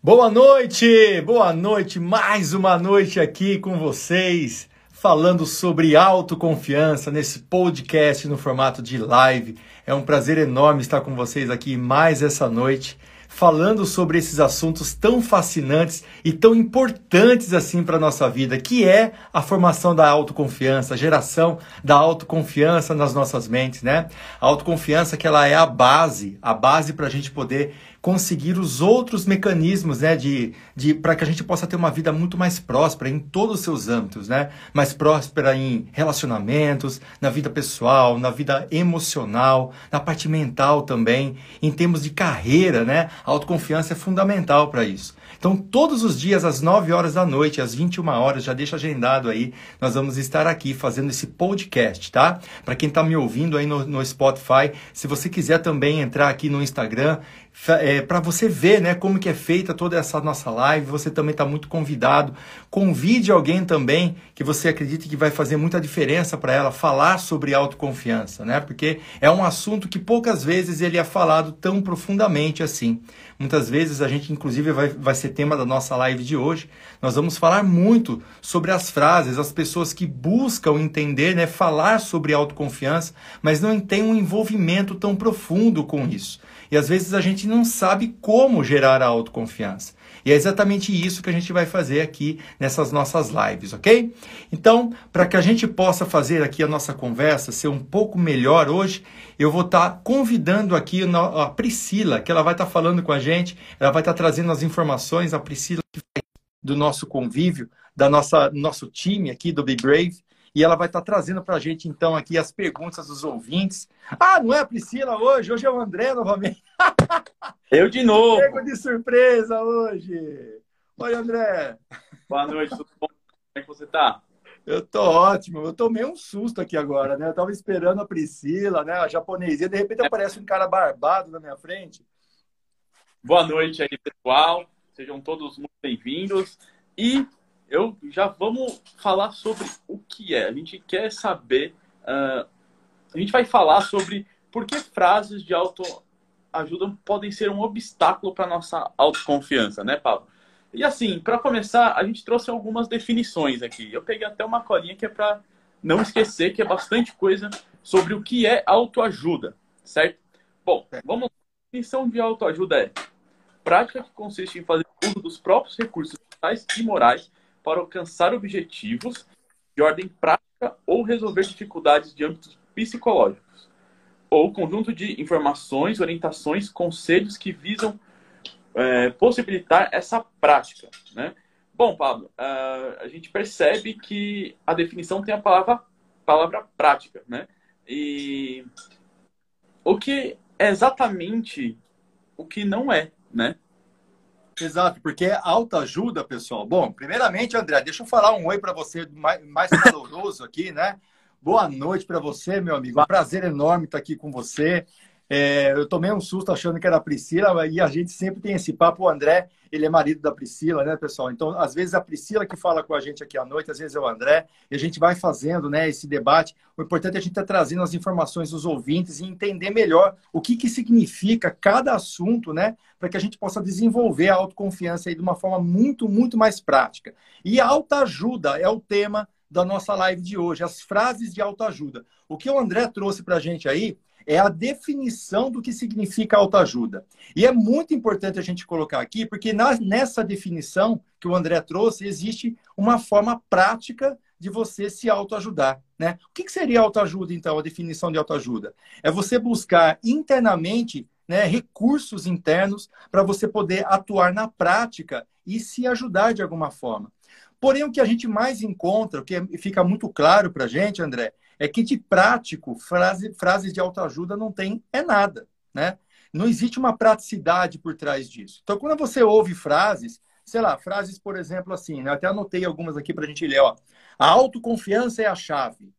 Boa noite, boa noite, mais uma noite aqui com vocês, falando sobre autoconfiança nesse podcast no formato de live. É um prazer enorme estar com vocês aqui mais essa noite falando sobre esses assuntos tão fascinantes e tão importantes assim para a nossa vida, que é a formação da autoconfiança, a geração da autoconfiança nas nossas mentes, né? A autoconfiança que ela é a base, a base para a gente poder conseguir os outros mecanismos, né, de, de para que a gente possa ter uma vida muito mais próspera em todos os seus âmbitos, né? Mais próspera em relacionamentos, na vida pessoal, na vida emocional, na parte mental também, em termos de carreira, né? A autoconfiança é fundamental para isso. Então, todos os dias, às 9 horas da noite, às 21 horas, já deixa agendado aí, nós vamos estar aqui fazendo esse podcast, tá? Para quem está me ouvindo aí no, no Spotify, se você quiser também entrar aqui no Instagram, é, para você ver né, como que é feita toda essa nossa live. Você também está muito convidado. Convide alguém também que você acredite que vai fazer muita diferença para ela falar sobre autoconfiança, né? Porque é um assunto que poucas vezes ele é falado tão profundamente assim. Muitas vezes a gente, inclusive, vai, vai ser tema da nossa live de hoje. Nós vamos falar muito sobre as frases, as pessoas que buscam entender, né, falar sobre autoconfiança, mas não têm um envolvimento tão profundo com isso. E às vezes a gente não sabe como gerar a autoconfiança. E é exatamente isso que a gente vai fazer aqui nessas nossas lives, ok? Então, para que a gente possa fazer aqui a nossa conversa ser um pouco melhor hoje, eu vou estar tá convidando aqui a Priscila, que ela vai estar tá falando com a gente, ela vai estar tá trazendo as informações, a Priscila do nosso convívio, da nossa nosso time aqui do Be Brave e ela vai estar trazendo para a gente, então, aqui as perguntas dos ouvintes. Ah, não é a Priscila hoje? Hoje é o André novamente. Eu de novo. Pego de surpresa hoje. Oi, André. Boa noite, tudo bom? Como é que você está? Eu tô ótimo. Eu tomei um susto aqui agora, né? Eu tava esperando a Priscila, né? A japonesinha. De repente aparece um cara barbado na minha frente. Boa noite aí, pessoal. Sejam todos muito bem-vindos. E eu já vamos falar sobre o que é. A gente quer saber. Uh, a gente vai falar sobre por que frases de autoajuda podem ser um obstáculo para nossa autoconfiança, né, Pablo? E assim, para começar, a gente trouxe algumas definições aqui. Eu peguei até uma colinha que é para não esquecer que é bastante coisa sobre o que é autoajuda, certo? Bom, vamos lá. A definição de autoajuda é prática que consiste em fazer uso dos próprios recursos mentais e morais para alcançar objetivos de ordem prática ou resolver dificuldades de âmbitos psicológicos, ou conjunto de informações, orientações, conselhos que visam é, possibilitar essa prática. Né? Bom, Pablo, uh, a gente percebe que a definição tem a palavra, palavra prática. Né? E o que é exatamente o que não é, né? Exato, porque é autoajuda, pessoal. Bom, primeiramente, André, deixa eu falar um oi para você mais, caloroso aqui, né? Boa noite para você, meu amigo. Um prazer enorme estar aqui com você. É, eu tomei um susto achando que era a Priscila, e a gente sempre tem esse papo. O André, ele é marido da Priscila, né, pessoal? Então, às vezes a Priscila que fala com a gente aqui à noite, às vezes é o André, e a gente vai fazendo né, esse debate. O importante é a gente estar tá trazendo as informações dos ouvintes e entender melhor o que, que significa cada assunto, né? Para que a gente possa desenvolver a autoconfiança aí de uma forma muito, muito mais prática. E a autoajuda é o tema da nossa live de hoje, as frases de autoajuda. O que o André trouxe para a gente aí é a definição do que significa autoajuda. E é muito importante a gente colocar aqui, porque na, nessa definição que o André trouxe, existe uma forma prática de você se autoajudar. Né? O que, que seria autoajuda, então, a definição de autoajuda? É você buscar internamente né, recursos internos para você poder atuar na prática e se ajudar de alguma forma. Porém, o que a gente mais encontra, o que fica muito claro para a gente, André, é que de prático, frase, frases de autoajuda não tem é nada, né? Não existe uma praticidade por trás disso. Então, quando você ouve frases, sei lá, frases, por exemplo, assim, né? Eu até anotei algumas aqui para a gente ler, ó. A autoconfiança é a chave.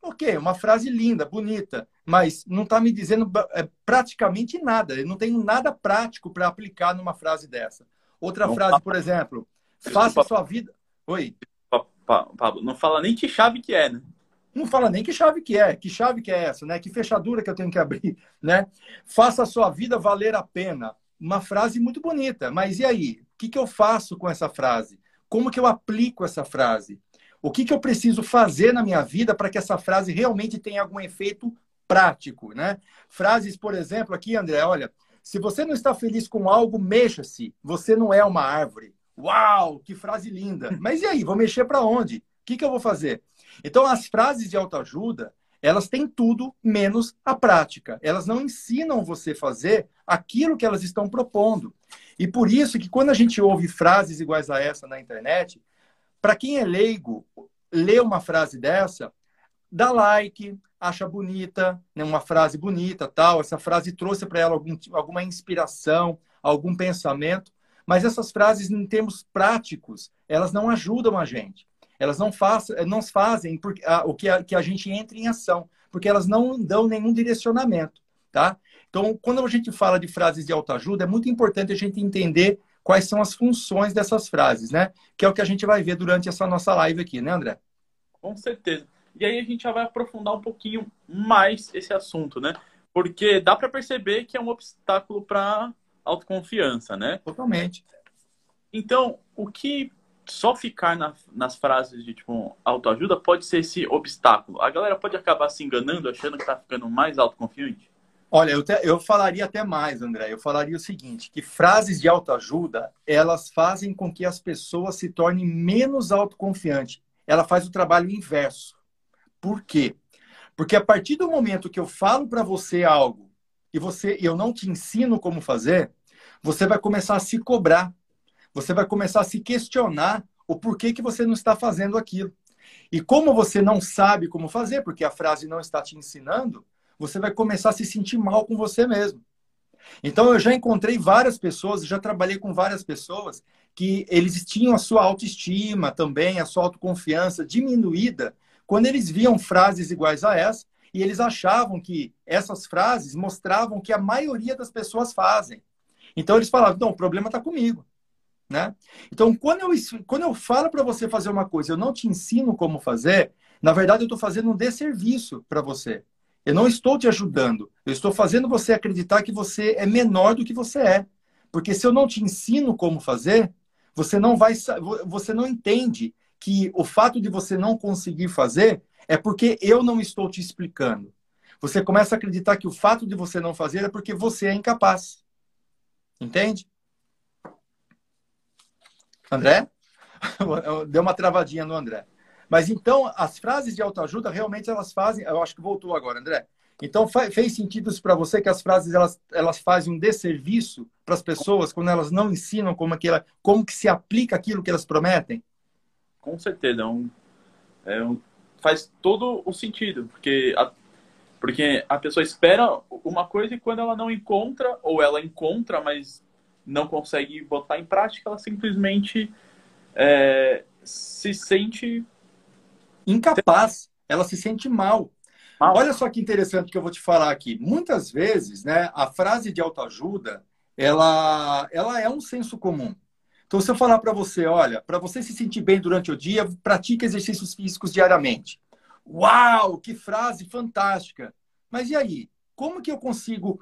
Ok, uma frase linda, bonita, mas não está me dizendo é, praticamente nada. Eu não tenho nada prático para aplicar numa frase dessa. Outra não frase, por exemplo, faça a sua vida. Oi. Pablo, não fala nem que chave que é, né? Não fala nem que chave que é, que chave que é essa, né? Que fechadura que eu tenho que abrir, né? Faça a sua vida valer a pena. uma frase muito bonita, mas e aí? O que, que eu faço com essa frase? Como que eu aplico essa frase? O que, que eu preciso fazer na minha vida para que essa frase realmente tenha algum efeito prático, né? Frases, por exemplo, aqui, André, olha, se você não está feliz com algo, mexa-se. Você não é uma árvore. Uau, que frase linda. Mas e aí, vou mexer para onde? O que, que eu vou fazer? Então, as frases de autoajuda, elas têm tudo menos a prática. Elas não ensinam você fazer aquilo que elas estão propondo. E por isso que quando a gente ouve frases iguais a essa na internet, para quem é leigo, lê uma frase dessa, dá like, acha bonita, né, uma frase bonita, tal. Essa frase trouxe para ela algum, alguma inspiração, algum pensamento. Mas essas frases, em termos práticos, elas não ajudam a gente. Elas não, faz, não fazem porque, a, o que a, que a gente entre em ação, porque elas não dão nenhum direcionamento, tá? Então, quando a gente fala de frases de autoajuda, é muito importante a gente entender quais são as funções dessas frases, né? Que é o que a gente vai ver durante essa nossa live aqui, né, André? Com certeza. E aí a gente já vai aprofundar um pouquinho mais esse assunto, né? Porque dá para perceber que é um obstáculo para autoconfiança, né? Totalmente. Então, o que só ficar na, nas frases de tipo autoajuda pode ser esse obstáculo. A galera pode acabar se enganando, achando que tá ficando mais autoconfiante? Olha, eu, te, eu falaria até mais, André. Eu falaria o seguinte, que frases de autoajuda, elas fazem com que as pessoas se tornem menos autoconfiantes. Ela faz o trabalho inverso. Por quê? Porque a partir do momento que eu falo para você algo e você eu não te ensino como fazer, você vai começar a se cobrar. Você vai começar a se questionar o porquê que você não está fazendo aquilo. E como você não sabe como fazer, porque a frase não está te ensinando, você vai começar a se sentir mal com você mesmo. Então, eu já encontrei várias pessoas, já trabalhei com várias pessoas que eles tinham a sua autoestima também, a sua autoconfiança diminuída quando eles viam frases iguais a essa e eles achavam que essas frases mostravam que a maioria das pessoas fazem. Então, eles falavam, não, o problema está comigo. Né? Então, quando eu, quando eu falo para você fazer uma coisa, eu não te ensino como fazer, na verdade, eu estou fazendo um desserviço para você. Eu não estou te ajudando. Eu estou fazendo você acreditar que você é menor do que você é. Porque se eu não te ensino como fazer, você não vai você não entende que o fato de você não conseguir fazer é porque eu não estou te explicando. Você começa a acreditar que o fato de você não fazer é porque você é incapaz. Entende? André? Deu uma travadinha no André. Mas então, as frases de autoajuda, realmente elas fazem. Eu acho que voltou agora, André. Então, fez sentido para você que as frases elas, elas fazem um desserviço para as pessoas quando elas não ensinam como, aquela, como que se aplica aquilo que elas prometem? Com certeza. É um, é um, faz todo o sentido, porque a, porque a pessoa espera uma coisa e quando ela não encontra, ou ela encontra, mas não consegue botar em prática, ela simplesmente é, se sente incapaz, ela se sente mal. mal. Olha só que interessante que eu vou te falar aqui. Muitas vezes, né, a frase de autoajuda, ela, ela é um senso comum. Então, se eu falar para você, olha, para você se sentir bem durante o dia, pratique exercícios físicos diariamente. Uau, que frase fantástica! Mas e aí? Como que eu consigo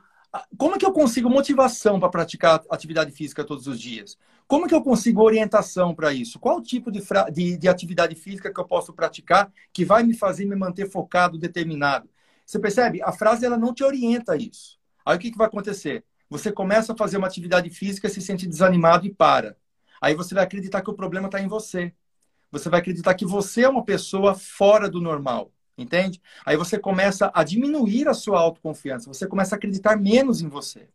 como que eu consigo motivação para praticar atividade física todos os dias? Como que eu consigo orientação para isso? Qual tipo de, de, de, atividade física que eu posso praticar que vai me fazer me manter focado, determinado? Você percebe? A frase ela não te orienta a isso. Aí o que, que vai acontecer? Você começa a fazer uma atividade física, se sente desanimado e para. Aí você vai acreditar que o problema está em você. Você vai acreditar que você é uma pessoa fora do normal. Entende? Aí você começa a diminuir a sua autoconfiança, você começa a acreditar menos em você.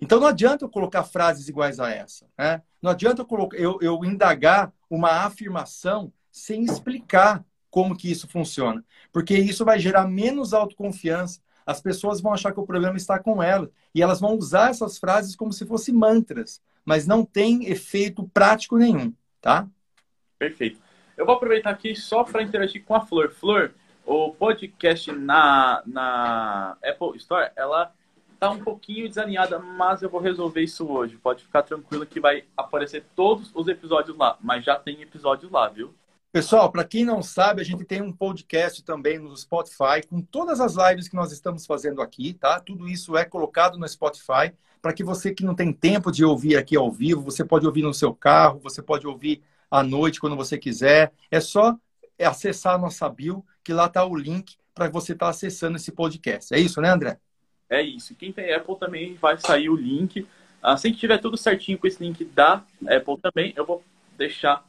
Então não adianta eu colocar frases iguais a essa. Né? Não adianta eu, colocar, eu, eu indagar uma afirmação sem explicar como que isso funciona. Porque isso vai gerar menos autoconfiança. As pessoas vão achar que o problema está com elas. E elas vão usar essas frases como se fossem mantras. Mas não tem efeito prático nenhum. Tá? Perfeito. Eu vou aproveitar aqui só para interagir com a Flor. Flor, o podcast na, na Apple Store, ela tá um pouquinho desalinhada, mas eu vou resolver isso hoje. Pode ficar tranquilo que vai aparecer todos os episódios lá, mas já tem episódios lá, viu? Pessoal, para quem não sabe, a gente tem um podcast também no Spotify com todas as lives que nós estamos fazendo aqui, tá? Tudo isso é colocado no Spotify para que você que não tem tempo de ouvir aqui ao vivo, você pode ouvir no seu carro, você pode ouvir à noite quando você quiser. É só acessar a nossa bio, que lá está o link para você estar tá acessando esse podcast. É isso, né, André? É isso. Quem tem Apple também vai sair o link. Assim que tiver tudo certinho com esse link da Apple também, eu vou deixar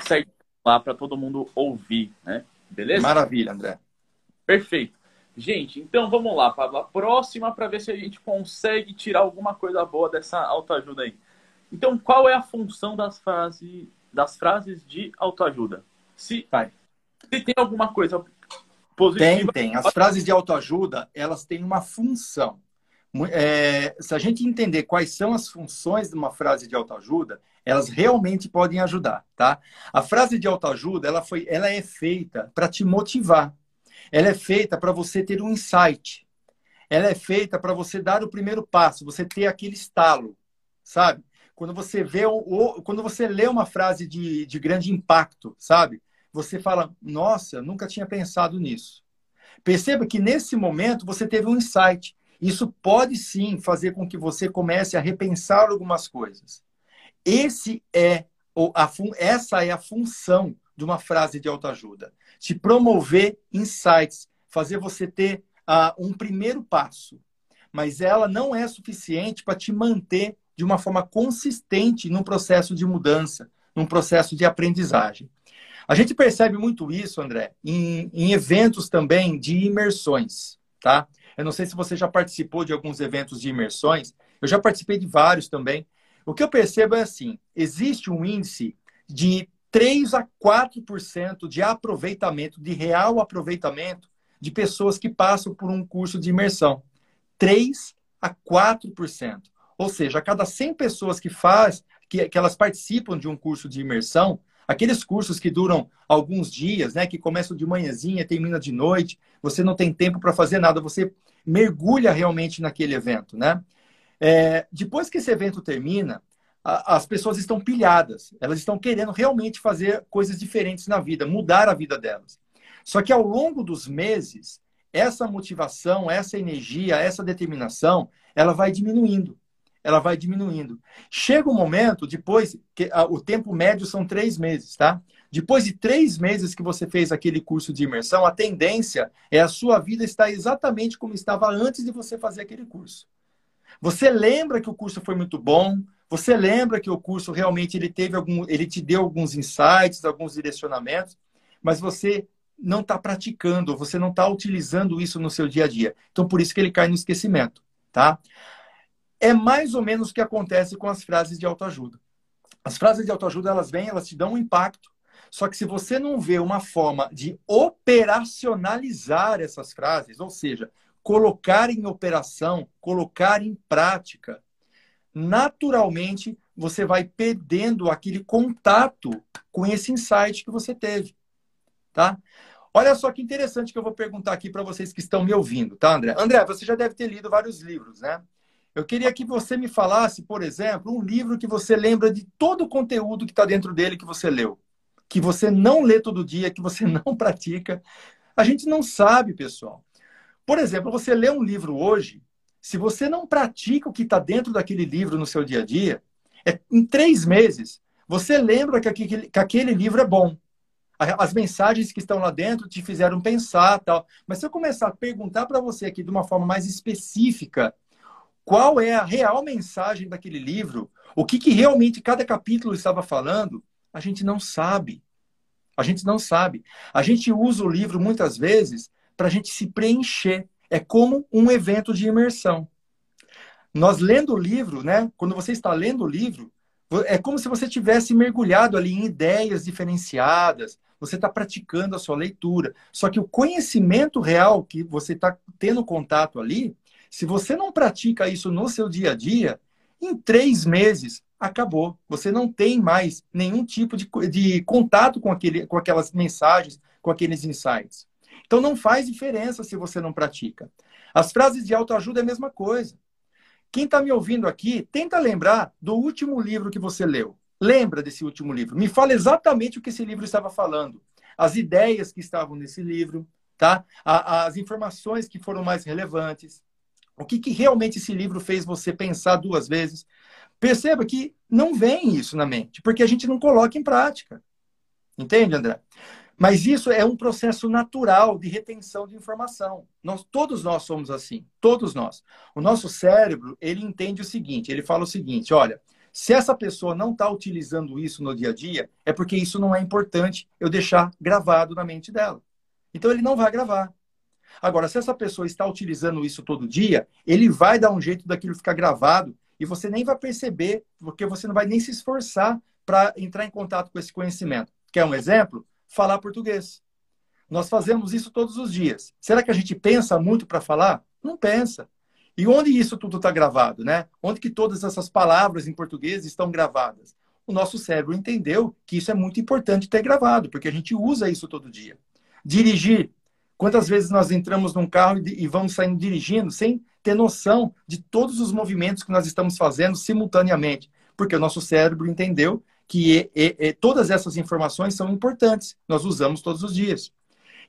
certinho lá para todo mundo ouvir, né? Beleza? Maravilha, André. Perfeito. Gente, então vamos lá para a próxima para ver se a gente consegue tirar alguma coisa boa dessa autoajuda aí. Então, qual é a função das frases, das frases de autoajuda? Se, Vai. se tem alguma coisa positiva. Tem, tem. As frases de autoajuda, elas têm uma função. É, se a gente entender quais são as funções de uma frase de autoajuda, elas realmente podem ajudar, tá? A frase de autoajuda, ela foi, ela é feita para te motivar. Ela é feita para você ter um insight. Ela é feita para você dar o primeiro passo, você ter aquele estalo, sabe? Quando você vê o, quando você lê uma frase de, de grande impacto, sabe? Você fala, nossa, nunca tinha pensado nisso. Perceba que nesse momento você teve um insight. Isso pode sim fazer com que você comece a repensar algumas coisas. Esse é a, essa é a função de uma frase de autoajuda. Te promover insights, fazer você ter uh, um primeiro passo. Mas ela não é suficiente para te manter de uma forma consistente num processo de mudança, num processo de aprendizagem. A gente percebe muito isso, André, em, em eventos também de imersões, tá? Eu não sei se você já participou de alguns eventos de imersões, eu já participei de vários também, o que eu percebo é assim: existe um índice de 3 a 4% de aproveitamento, de real aproveitamento, de pessoas que passam por um curso de imersão. 3 a 4%. Ou seja, a cada 100 pessoas que faz, que, que elas participam de um curso de imersão, aqueles cursos que duram alguns dias, né, que começam de manhãzinha, termina de noite, você não tem tempo para fazer nada, você mergulha realmente naquele evento, né? É, depois que esse evento termina, a, as pessoas estão pilhadas, elas estão querendo realmente fazer coisas diferentes na vida, mudar a vida delas. Só que ao longo dos meses, essa motivação, essa energia, essa determinação, ela vai diminuindo. Ela vai diminuindo. Chega um momento, depois, que a, o tempo médio são três meses, tá? Depois de três meses que você fez aquele curso de imersão, a tendência é a sua vida estar exatamente como estava antes de você fazer aquele curso. Você lembra que o curso foi muito bom? Você lembra que o curso realmente ele teve algum, ele te deu alguns insights, alguns direcionamentos, mas você não está praticando, você não está utilizando isso no seu dia a dia. Então, por isso que ele cai no esquecimento, tá? É mais ou menos o que acontece com as frases de autoajuda. As frases de autoajuda, elas vêm, elas te dão um impacto, só que se você não vê uma forma de operacionalizar essas frases, ou seja, colocar em operação, colocar em prática, naturalmente você vai perdendo aquele contato com esse insight que você teve, tá? Olha só que interessante que eu vou perguntar aqui para vocês que estão me ouvindo, tá, André? André, você já deve ter lido vários livros, né? Eu queria que você me falasse, por exemplo, um livro que você lembra de todo o conteúdo que está dentro dele que você leu, que você não lê todo dia, que você não pratica. A gente não sabe, pessoal. Por exemplo, você lê um livro hoje, se você não pratica o que está dentro daquele livro no seu dia a dia, é, em três meses, você lembra que aquele, que aquele livro é bom. As mensagens que estão lá dentro te fizeram pensar tal. Mas se eu começar a perguntar para você aqui de uma forma mais específica, qual é a real mensagem daquele livro, o que, que realmente cada capítulo estava falando, a gente não sabe. A gente não sabe. A gente usa o livro muitas vezes para a gente se preencher. É como um evento de imersão. Nós lendo o livro, né? Quando você está lendo o livro, é como se você tivesse mergulhado ali em ideias diferenciadas. Você está praticando a sua leitura. Só que o conhecimento real que você está tendo contato ali, se você não pratica isso no seu dia a dia, em três meses acabou. Você não tem mais nenhum tipo de, de contato com, aquele, com aquelas mensagens, com aqueles insights. Então não faz diferença se você não pratica. As frases de autoajuda é a mesma coisa. Quem está me ouvindo aqui, tenta lembrar do último livro que você leu. Lembra desse último livro. Me fala exatamente o que esse livro estava falando. as ideias que estavam nesse livro, tá? as informações que foram mais relevantes, o que, que realmente esse livro fez você pensar duas vezes. Perceba que não vem isso na mente, porque a gente não coloca em prática. Entende, André? Mas isso é um processo natural de retenção de informação. Nós, todos nós somos assim, todos nós. O nosso cérebro, ele entende o seguinte, ele fala o seguinte, olha, se essa pessoa não está utilizando isso no dia a dia, é porque isso não é importante eu deixar gravado na mente dela. Então ele não vai gravar. Agora, se essa pessoa está utilizando isso todo dia, ele vai dar um jeito daquilo ficar gravado e você nem vai perceber, porque você não vai nem se esforçar para entrar em contato com esse conhecimento. Quer um exemplo? Falar português. Nós fazemos isso todos os dias. Será que a gente pensa muito para falar? Não pensa. E onde isso tudo está gravado, né? Onde que todas essas palavras em português estão gravadas? O nosso cérebro entendeu que isso é muito importante ter gravado, porque a gente usa isso todo dia. Dirigir. Quantas vezes nós entramos num carro e vamos saindo dirigindo sem ter noção de todos os movimentos que nós estamos fazendo simultaneamente? Porque o nosso cérebro entendeu que e, e, todas essas informações são importantes, nós usamos todos os dias.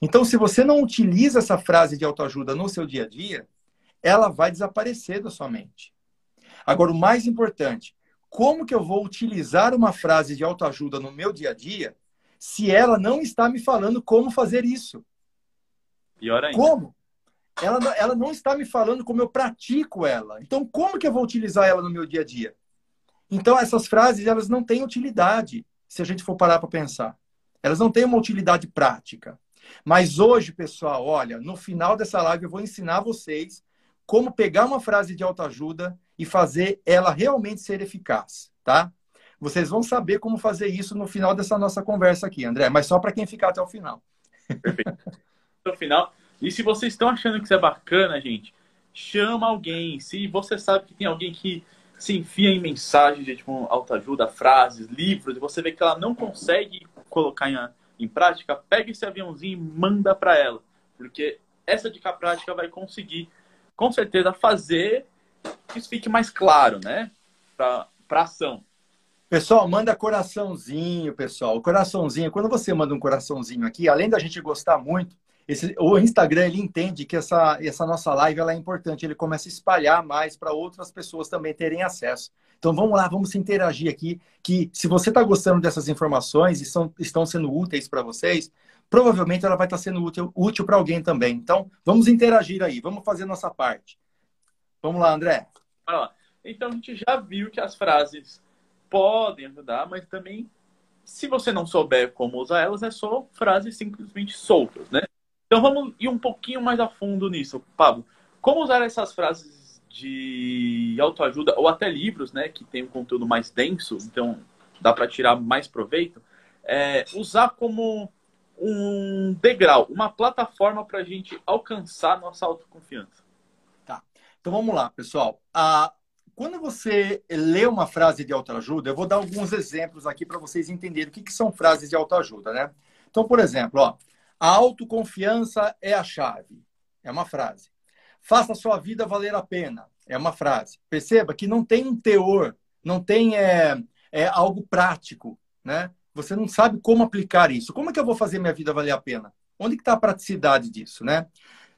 Então, se você não utiliza essa frase de autoajuda no seu dia a dia, ela vai desaparecer da sua mente. Agora, o mais importante, como que eu vou utilizar uma frase de autoajuda no meu dia a dia se ela não está me falando como fazer isso? Pior ainda. Como? Ela, ela não está me falando como eu pratico ela. Então, como que eu vou utilizar ela no meu dia a dia? Então, essas frases, elas não têm utilidade, se a gente for parar para pensar. Elas não têm uma utilidade prática. Mas hoje, pessoal, olha, no final dessa live eu vou ensinar vocês como pegar uma frase de autoajuda e fazer ela realmente ser eficaz, tá? Vocês vão saber como fazer isso no final dessa nossa conversa aqui, André, mas só para quem ficar até o final. Perfeito. O final. E se vocês estão achando que isso é bacana, gente, chama alguém. Se você sabe que tem alguém que se enfia em mensagens de tipo, autoajuda, frases, livros, e você vê que ela não consegue colocar em, em prática, pega esse aviãozinho e manda para ela. Porque essa dica prática vai conseguir, com certeza, fazer que isso fique mais claro, né? Para ação. Pessoal, manda coraçãozinho, pessoal. Coraçãozinho. Quando você manda um coraçãozinho aqui, além da gente gostar muito, esse, o Instagram ele entende que essa, essa nossa live ela é importante, ele começa a espalhar mais para outras pessoas também terem acesso. Então vamos lá, vamos interagir aqui, que se você está gostando dessas informações e são, estão sendo úteis para vocês, provavelmente ela vai estar tá sendo útil, útil para alguém também. Então vamos interagir aí, vamos fazer nossa parte. Vamos lá, André. Então a gente já viu que as frases podem ajudar, mas também se você não souber como usar elas, é só frases simplesmente soltas, né? Então vamos ir um pouquinho mais a fundo nisso, Pablo. Como usar essas frases de autoajuda ou até livros, né, que tem um conteúdo mais denso, então dá para tirar mais proveito, é, usar como um degrau, uma plataforma para a gente alcançar nossa autoconfiança. Tá. Então vamos lá, pessoal. Ah, quando você lê uma frase de autoajuda, eu vou dar alguns exemplos aqui para vocês entenderem o que, que são frases de autoajuda, né? Então, por exemplo, ó, a autoconfiança é a chave. É uma frase. Faça a sua vida valer a pena. É uma frase. Perceba que não tem um teor, não tem é, é algo prático, né? Você não sabe como aplicar isso. Como é que eu vou fazer minha vida valer a pena? Onde está a praticidade disso, né?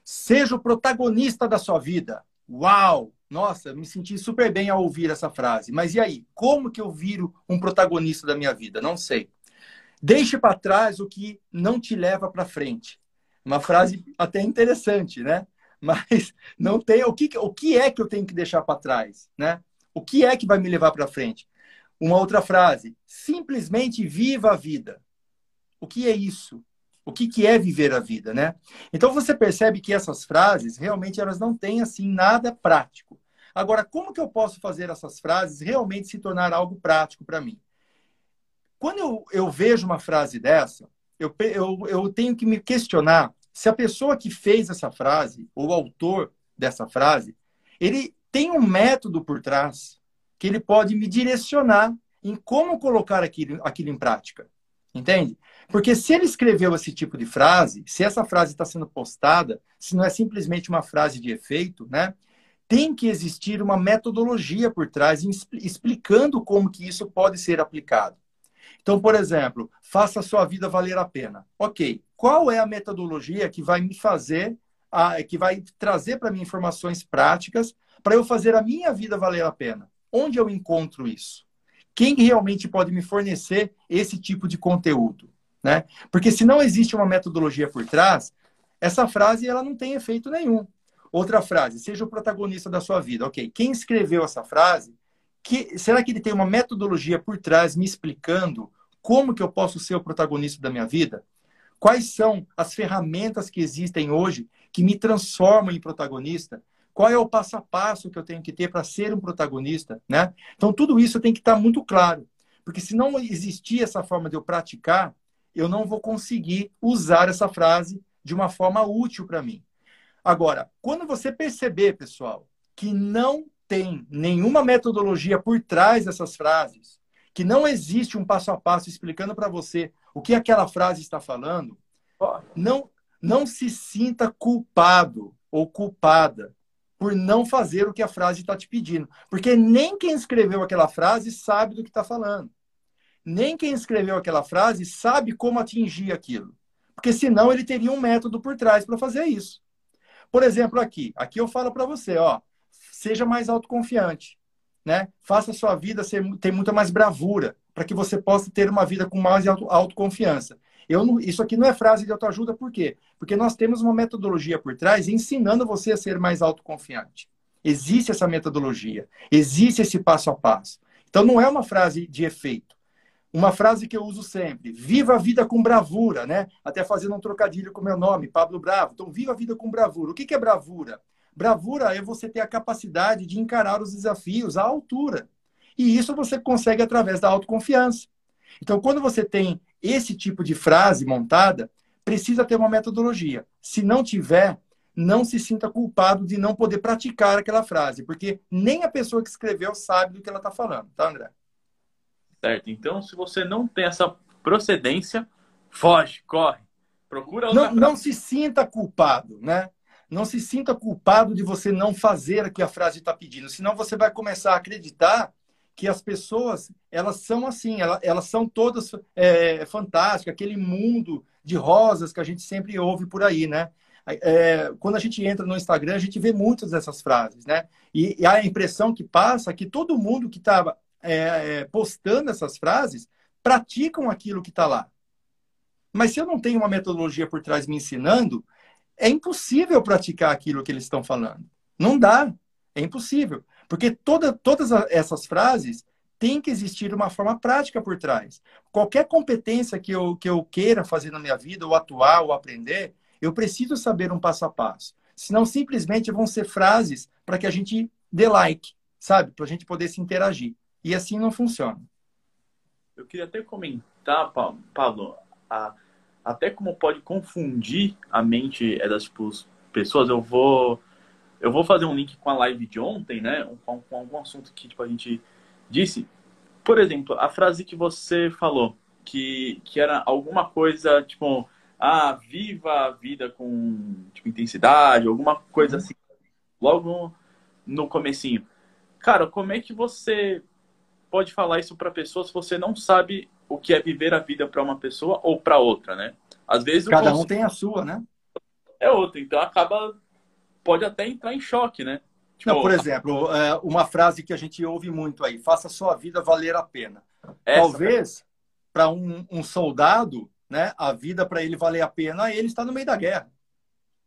Seja o protagonista da sua vida. Uau! Nossa, me senti super bem ao ouvir essa frase. Mas e aí? Como que eu viro um protagonista da minha vida? Não sei. Deixe para trás o que não te leva para frente. Uma frase até interessante, né? Mas não tem o que, o que é que eu tenho que deixar para trás, né? O que é que vai me levar para frente? Uma outra frase: simplesmente viva a vida. O que é isso? O que, que é viver a vida, né? Então você percebe que essas frases realmente elas não têm assim nada prático. Agora, como que eu posso fazer essas frases realmente se tornar algo prático para mim? Quando eu, eu vejo uma frase dessa, eu, eu, eu tenho que me questionar se a pessoa que fez essa frase, ou o autor dessa frase, ele tem um método por trás que ele pode me direcionar em como colocar aquilo, aquilo em prática. Entende? Porque se ele escreveu esse tipo de frase, se essa frase está sendo postada, se não é simplesmente uma frase de efeito, né? Tem que existir uma metodologia por trás explicando como que isso pode ser aplicado. Então, por exemplo, faça a sua vida valer a pena. Ok, qual é a metodologia que vai me fazer, a, que vai trazer para mim informações práticas para eu fazer a minha vida valer a pena? Onde eu encontro isso? Quem realmente pode me fornecer esse tipo de conteúdo? Né? Porque se não existe uma metodologia por trás, essa frase ela não tem efeito nenhum. Outra frase, seja o protagonista da sua vida. Ok, quem escreveu essa frase, que, será que ele tem uma metodologia por trás me explicando como que eu posso ser o protagonista da minha vida? Quais são as ferramentas que existem hoje que me transformam em protagonista? Qual é o passo a passo que eu tenho que ter para ser um protagonista, né? Então tudo isso tem que estar muito claro, porque se não existir essa forma de eu praticar, eu não vou conseguir usar essa frase de uma forma útil para mim. Agora, quando você perceber, pessoal, que não tem nenhuma metodologia por trás dessas frases, que não existe um passo a passo explicando para você o que aquela frase está falando, não, não se sinta culpado ou culpada por não fazer o que a frase está te pedindo. Porque nem quem escreveu aquela frase sabe do que está falando. Nem quem escreveu aquela frase sabe como atingir aquilo. Porque senão ele teria um método por trás para fazer isso. Por exemplo, aqui. Aqui eu falo para você, ó, seja mais autoconfiante. Né? Faça a sua vida ser, ter muita mais bravura, para que você possa ter uma vida com mais auto, autoconfiança. Eu não, isso aqui não é frase de autoajuda, por quê? Porque nós temos uma metodologia por trás ensinando você a ser mais autoconfiante. Existe essa metodologia, existe esse passo a passo. Então não é uma frase de efeito. Uma frase que eu uso sempre: viva a vida com bravura, né? Até fazendo um trocadilho com meu nome, Pablo Bravo. Então, viva a vida com bravura. O que é bravura? Bravura é você ter a capacidade de encarar os desafios à altura. E isso você consegue através da autoconfiança. Então, quando você tem esse tipo de frase montada, precisa ter uma metodologia. Se não tiver, não se sinta culpado de não poder praticar aquela frase, porque nem a pessoa que escreveu sabe do que ela está falando, tá, André? Certo. Então, se você não tem essa procedência, foge, corre. Procura outra não, não se sinta culpado, né? Não se sinta culpado de você não fazer o que a frase está pedindo, senão você vai começar a acreditar que as pessoas elas são assim, elas, elas são todas é, fantásticas, aquele mundo de rosas que a gente sempre ouve por aí, né? É, quando a gente entra no Instagram, a gente vê muitas dessas frases, né? E, e a impressão que passa é que todo mundo que estava é, é, postando essas frases praticam aquilo que está lá. Mas se eu não tenho uma metodologia por trás me ensinando, é impossível praticar aquilo que eles estão falando. Não dá. É impossível. Porque toda, todas essas frases tem que existir uma forma prática por trás. Qualquer competência que eu, que eu queira fazer na minha vida, ou atuar, ou aprender, eu preciso saber um passo a passo. Senão, simplesmente vão ser frases para que a gente dê like, sabe? Para a gente poder se interagir. E assim não funciona. Eu queria até comentar, Pablo, a, até como pode confundir a mente das tipo, pessoas. Eu vou eu vou fazer um link com a live de ontem, né? Com, com algum assunto que tipo, a gente disse. Por exemplo, a frase que você falou, que, que era alguma coisa tipo, ah, viva a vida com tipo, intensidade, alguma coisa uhum. assim, logo no comecinho. Cara, como é que você pode falar isso para pessoa se você não sabe o que é viver a vida para uma pessoa ou para outra, né? Às vezes cada um tem a sua, né? É outra, então acaba pode até entrar em choque, né? Tipo, Não, por exemplo, é, uma frase que a gente ouve muito aí: faça sua vida valer a pena. Essa, Talvez para um, um, soldado, né, a vida para ele valer a pena, ele está no meio da guerra.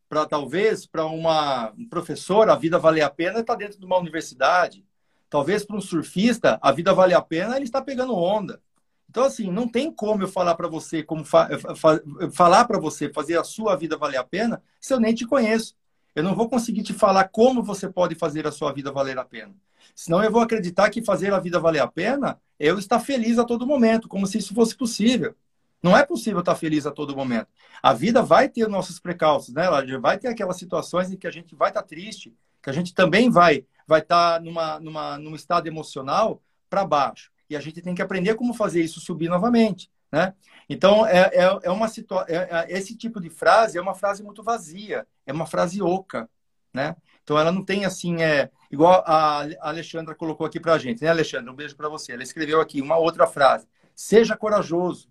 Para talvez para uma um professor a vida valer a pena está dentro de uma universidade. Talvez para um surfista a vida valer a pena ele está pegando onda. Então assim não tem como eu falar para você como fa fa falar para você fazer a sua vida valer a pena se eu nem te conheço. Eu não vou conseguir te falar como você pode fazer a sua vida valer a pena. Senão eu vou acreditar que fazer a vida valer a pena é eu estar feliz a todo momento, como se isso fosse possível. Não é possível estar feliz a todo momento. A vida vai ter nossos precalços, né? Vai ter aquelas situações em que a gente vai estar triste, que a gente também vai vai estar numa, numa, num estado emocional para baixo. E a gente tem que aprender como fazer isso subir novamente. Né? Então, é, é, é uma situação. É, é, esse tipo de frase é uma frase muito vazia, é uma frase oca. Né? Então, ela não tem assim, é, igual a Alexandra colocou aqui para a gente, né, Alexandra? Um beijo para você. Ela escreveu aqui uma outra frase: Seja corajoso.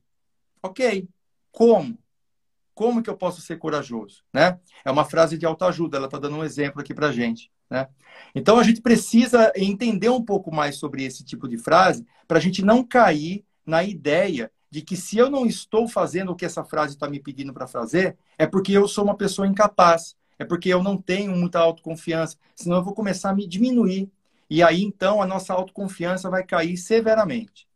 Ok. Como? Como que eu posso ser corajoso? Né? É uma frase de autoajuda, ela está dando um exemplo aqui para gente. Né? Então a gente precisa entender um pouco mais sobre esse tipo de frase para a gente não cair na ideia de que se eu não estou fazendo o que essa frase está me pedindo para fazer, é porque eu sou uma pessoa incapaz, é porque eu não tenho muita autoconfiança, senão eu vou começar a me diminuir. E aí então a nossa autoconfiança vai cair severamente.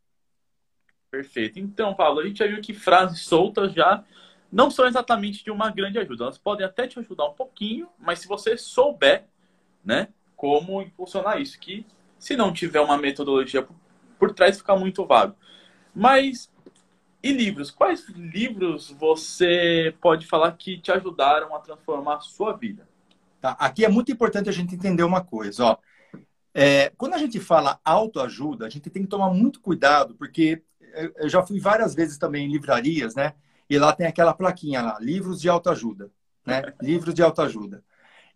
Perfeito. Então, Paulo, a gente já viu que frases soltas já não são exatamente de uma grande ajuda. Elas podem até te ajudar um pouquinho, mas se você souber, né, como impulsionar isso, que se não tiver uma metodologia por, trás fica muito vago. Mas e livros? Quais livros você pode falar que te ajudaram a transformar a sua vida? Tá. Aqui é muito importante a gente entender uma coisa. Ó. É, quando a gente fala autoajuda, a gente tem que tomar muito cuidado, porque eu já fui várias vezes também em livrarias, né? E lá tem aquela plaquinha lá, livros de autoajuda, né? livros de autoajuda.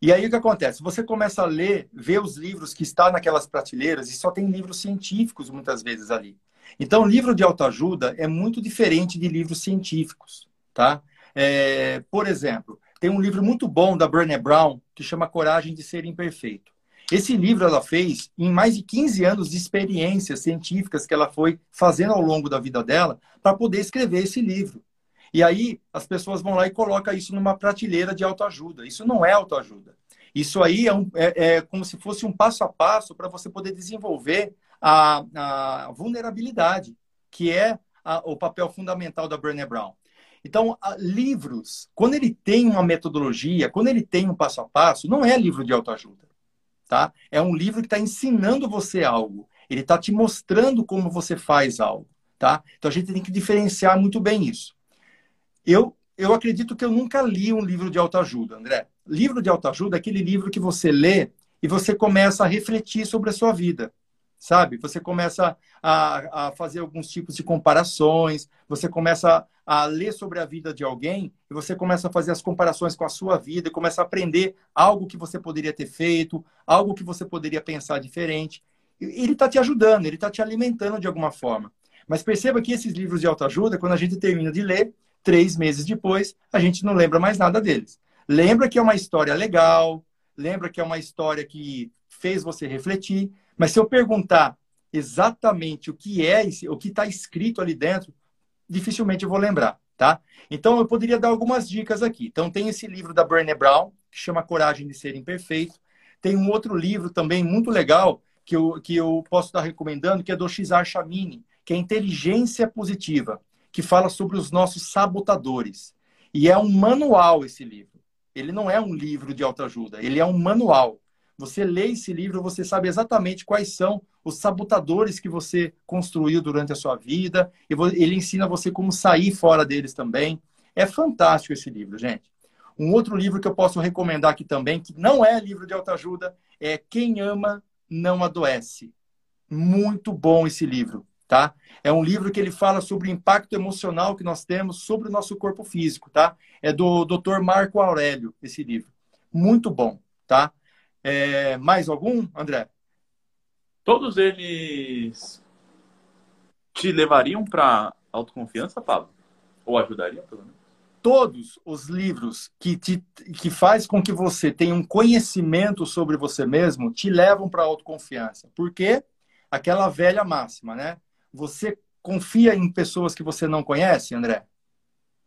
E aí o que acontece? Você começa a ler, ver os livros que estão naquelas prateleiras e só tem livros científicos muitas vezes ali. Então, livro de autoajuda é muito diferente de livros científicos, tá? É, por exemplo, tem um livro muito bom da Brené Brown que chama Coragem de Ser Imperfeito. Esse livro ela fez em mais de 15 anos de experiências científicas que ela foi fazendo ao longo da vida dela para poder escrever esse livro. E aí as pessoas vão lá e colocam isso numa prateleira de autoajuda. Isso não é autoajuda. Isso aí é, um, é, é como se fosse um passo a passo para você poder desenvolver a, a vulnerabilidade, que é a, o papel fundamental da Brené Brown. Então, livros, quando ele tem uma metodologia, quando ele tem um passo a passo, não é livro de autoajuda, tá? É um livro que está ensinando você algo. Ele está te mostrando como você faz algo, tá? Então, a gente tem que diferenciar muito bem isso. Eu, eu acredito que eu nunca li um livro de autoajuda, André. Livro de autoajuda é aquele livro que você lê e você começa a refletir sobre a sua vida sabe? Você começa a, a fazer alguns tipos de comparações, você começa a ler sobre a vida de alguém e você começa a fazer as comparações com a sua vida e começa a aprender algo que você poderia ter feito, algo que você poderia pensar diferente. Ele está te ajudando, ele está te alimentando de alguma forma. Mas perceba que esses livros de autoajuda, quando a gente termina de ler, três meses depois, a gente não lembra mais nada deles. Lembra que é uma história legal, lembra que é uma história que fez você refletir, mas se eu perguntar exatamente o que é, o que está escrito ali dentro, dificilmente eu vou lembrar, tá? Então eu poderia dar algumas dicas aqui. Então tem esse livro da Brené Brown, que chama Coragem de Ser Imperfeito. Tem um outro livro também muito legal que eu, que eu posso estar recomendando, que é do Xar Chamini, que é Inteligência Positiva, que fala sobre os nossos sabotadores. E é um manual esse livro. Ele não é um livro de autoajuda, ele é um manual. Você lê esse livro, você sabe exatamente quais são os sabotadores que você construiu durante a sua vida. Ele ensina você como sair fora deles também. É fantástico esse livro, gente. Um outro livro que eu posso recomendar aqui também, que não é livro de autoajuda, é Quem Ama Não Adoece. Muito bom esse livro, tá? É um livro que ele fala sobre o impacto emocional que nós temos sobre o nosso corpo físico, tá? É do Dr. Marco Aurélio, esse livro. Muito bom, tá? É, mais algum, André? Todos eles te levariam para autoconfiança, Pablo? Ou ajudariam, pelo menos? Todos os livros que, te, que faz com que você tenha um conhecimento sobre você mesmo te levam para autoconfiança. Por quê? Aquela velha máxima, né? Você confia em pessoas que você não conhece, André?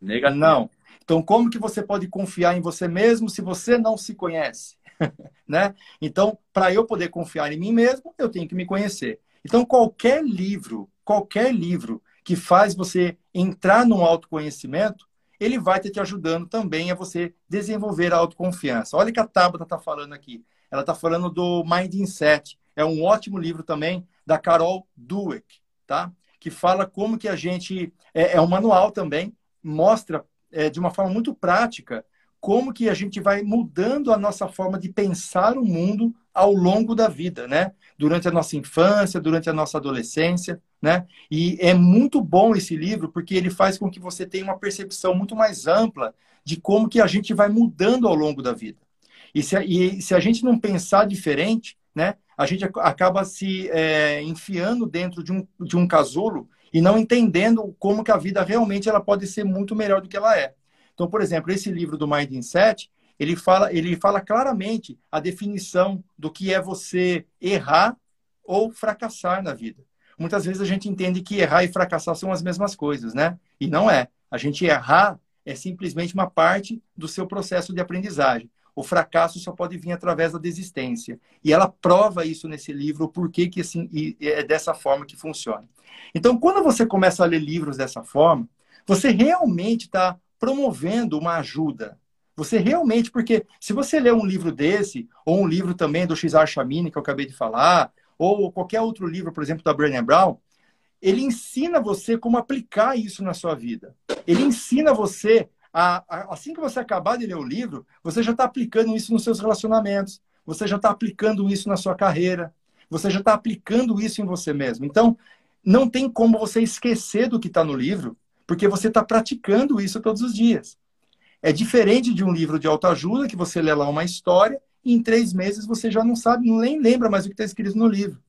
Negativo. Não. Então, como que você pode confiar em você mesmo se você não se conhece? né? Então, para eu poder confiar em mim mesmo, eu tenho que me conhecer. Então, qualquer livro, qualquer livro que faz você entrar no autoconhecimento, ele vai estar te ajudando também a você desenvolver a autoconfiança. Olha que a Tabata está falando aqui. Ela está falando do Mindset. É um ótimo livro também da Carol Dweck, tá? Que fala como que a gente... É, é um manual também, mostra é, de uma forma muito prática como que a gente vai mudando a nossa forma de pensar o mundo ao longo da vida, né? Durante a nossa infância, durante a nossa adolescência, né? E é muito bom esse livro porque ele faz com que você tenha uma percepção muito mais ampla de como que a gente vai mudando ao longo da vida. E se, e se a gente não pensar diferente, né? A gente acaba se é, enfiando dentro de um, de um casulo e não entendendo como que a vida realmente ela pode ser muito melhor do que ela é. Então, por exemplo, esse livro do Mindset, ele fala, ele fala claramente a definição do que é você errar ou fracassar na vida. Muitas vezes a gente entende que errar e fracassar são as mesmas coisas, né? E não é. A gente errar é simplesmente uma parte do seu processo de aprendizagem. O fracasso só pode vir através da desistência. E ela prova isso nesse livro, o porquê que assim, é dessa forma que funciona. Então, quando você começa a ler livros dessa forma, você realmente está promovendo uma ajuda. Você realmente, porque se você ler um livro desse, ou um livro também do Xar Chamini, que eu acabei de falar, ou qualquer outro livro, por exemplo, da Brené Brown, ele ensina você como aplicar isso na sua vida. Ele ensina você, a, a, assim que você acabar de ler o livro, você já está aplicando isso nos seus relacionamentos, você já está aplicando isso na sua carreira, você já está aplicando isso em você mesmo. Então, não tem como você esquecer do que está no livro, porque você está praticando isso todos os dias. É diferente de um livro de autoajuda, que você lê lá uma história e em três meses você já não sabe, nem lembra mais o que está escrito no livro.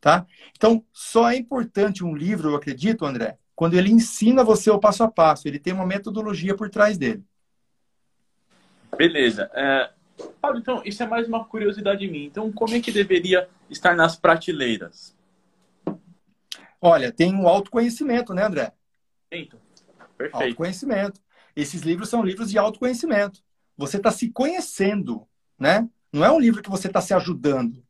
Tá? Então, só é importante um livro, eu acredito, André, quando ele ensina você o passo a passo. Ele tem uma metodologia por trás dele. Beleza. É, Paulo, então, isso é mais uma curiosidade minha. Então, como é que deveria estar nas prateleiras? Olha, tem um autoconhecimento, né, André? Então, perfeito. Autoconhecimento. Esses livros são livros de autoconhecimento. Você está se conhecendo, né? Não é um livro que você está se ajudando.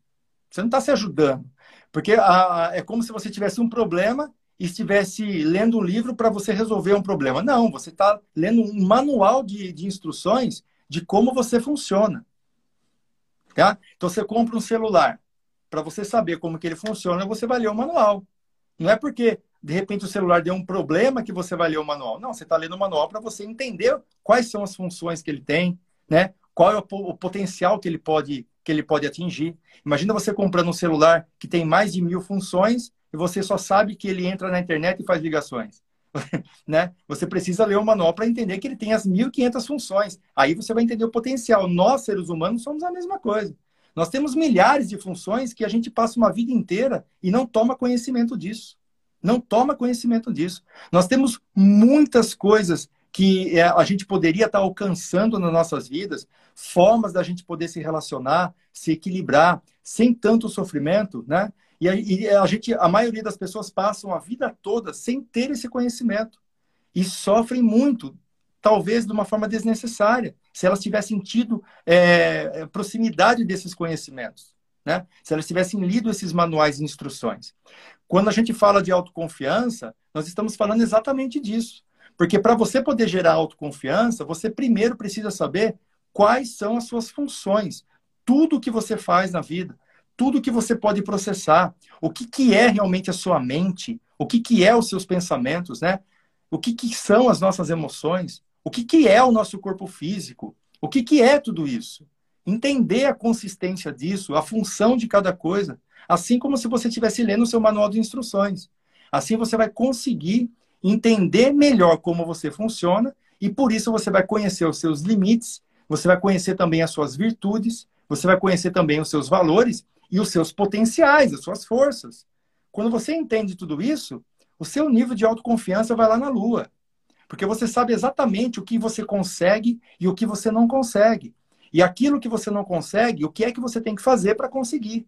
Você não está se ajudando. Porque a, é como se você tivesse um problema estivesse lendo um livro para você resolver um problema. Não, você está lendo um manual de, de instruções de como você funciona. Tá? Então você compra um celular. Para você saber como que ele funciona, você vai ler o manual. Não é porque de repente o celular deu um problema que você vai ler o manual. Não, você está lendo o manual para você entender quais são as funções que ele tem, né? Qual é o, o potencial que ele pode que ele pode atingir. Imagina você comprando um celular que tem mais de mil funções e você só sabe que ele entra na internet e faz ligações. né? Você precisa ler o manual para entender que ele tem as 1.500 funções. Aí você vai entender o potencial. Nós, seres humanos, somos a mesma coisa. Nós temos milhares de funções que a gente passa uma vida inteira e não toma conhecimento disso. Não toma conhecimento disso. Nós temos muitas coisas que é, a gente poderia estar alcançando nas nossas vidas, formas da gente poder se relacionar, se equilibrar, sem tanto sofrimento, né? E a, e a gente, a maioria das pessoas passam a vida toda sem ter esse conhecimento e sofrem muito, talvez de uma forma desnecessária, se elas tivessem tido é, é proximidade desses conhecimentos, né? Se elas tivessem lido esses manuais e instruções. Quando a gente fala de autoconfiança, nós estamos falando exatamente disso. Porque para você poder gerar autoconfiança, você primeiro precisa saber quais são as suas funções, tudo que você faz na vida, tudo que você pode processar, o que, que é realmente a sua mente, o que, que é os seus pensamentos, né? O que, que são as nossas emoções, o que, que é o nosso corpo físico, o que, que é tudo isso. Entender a consistência disso, a função de cada coisa, assim como se você estivesse lendo o seu manual de instruções. Assim você vai conseguir entender melhor como você funciona e por isso você vai conhecer os seus limites, você vai conhecer também as suas virtudes, você vai conhecer também os seus valores e os seus potenciais, as suas forças. Quando você entende tudo isso, o seu nível de autoconfiança vai lá na lua. Porque você sabe exatamente o que você consegue e o que você não consegue. E aquilo que você não consegue, o que é que você tem que fazer para conseguir.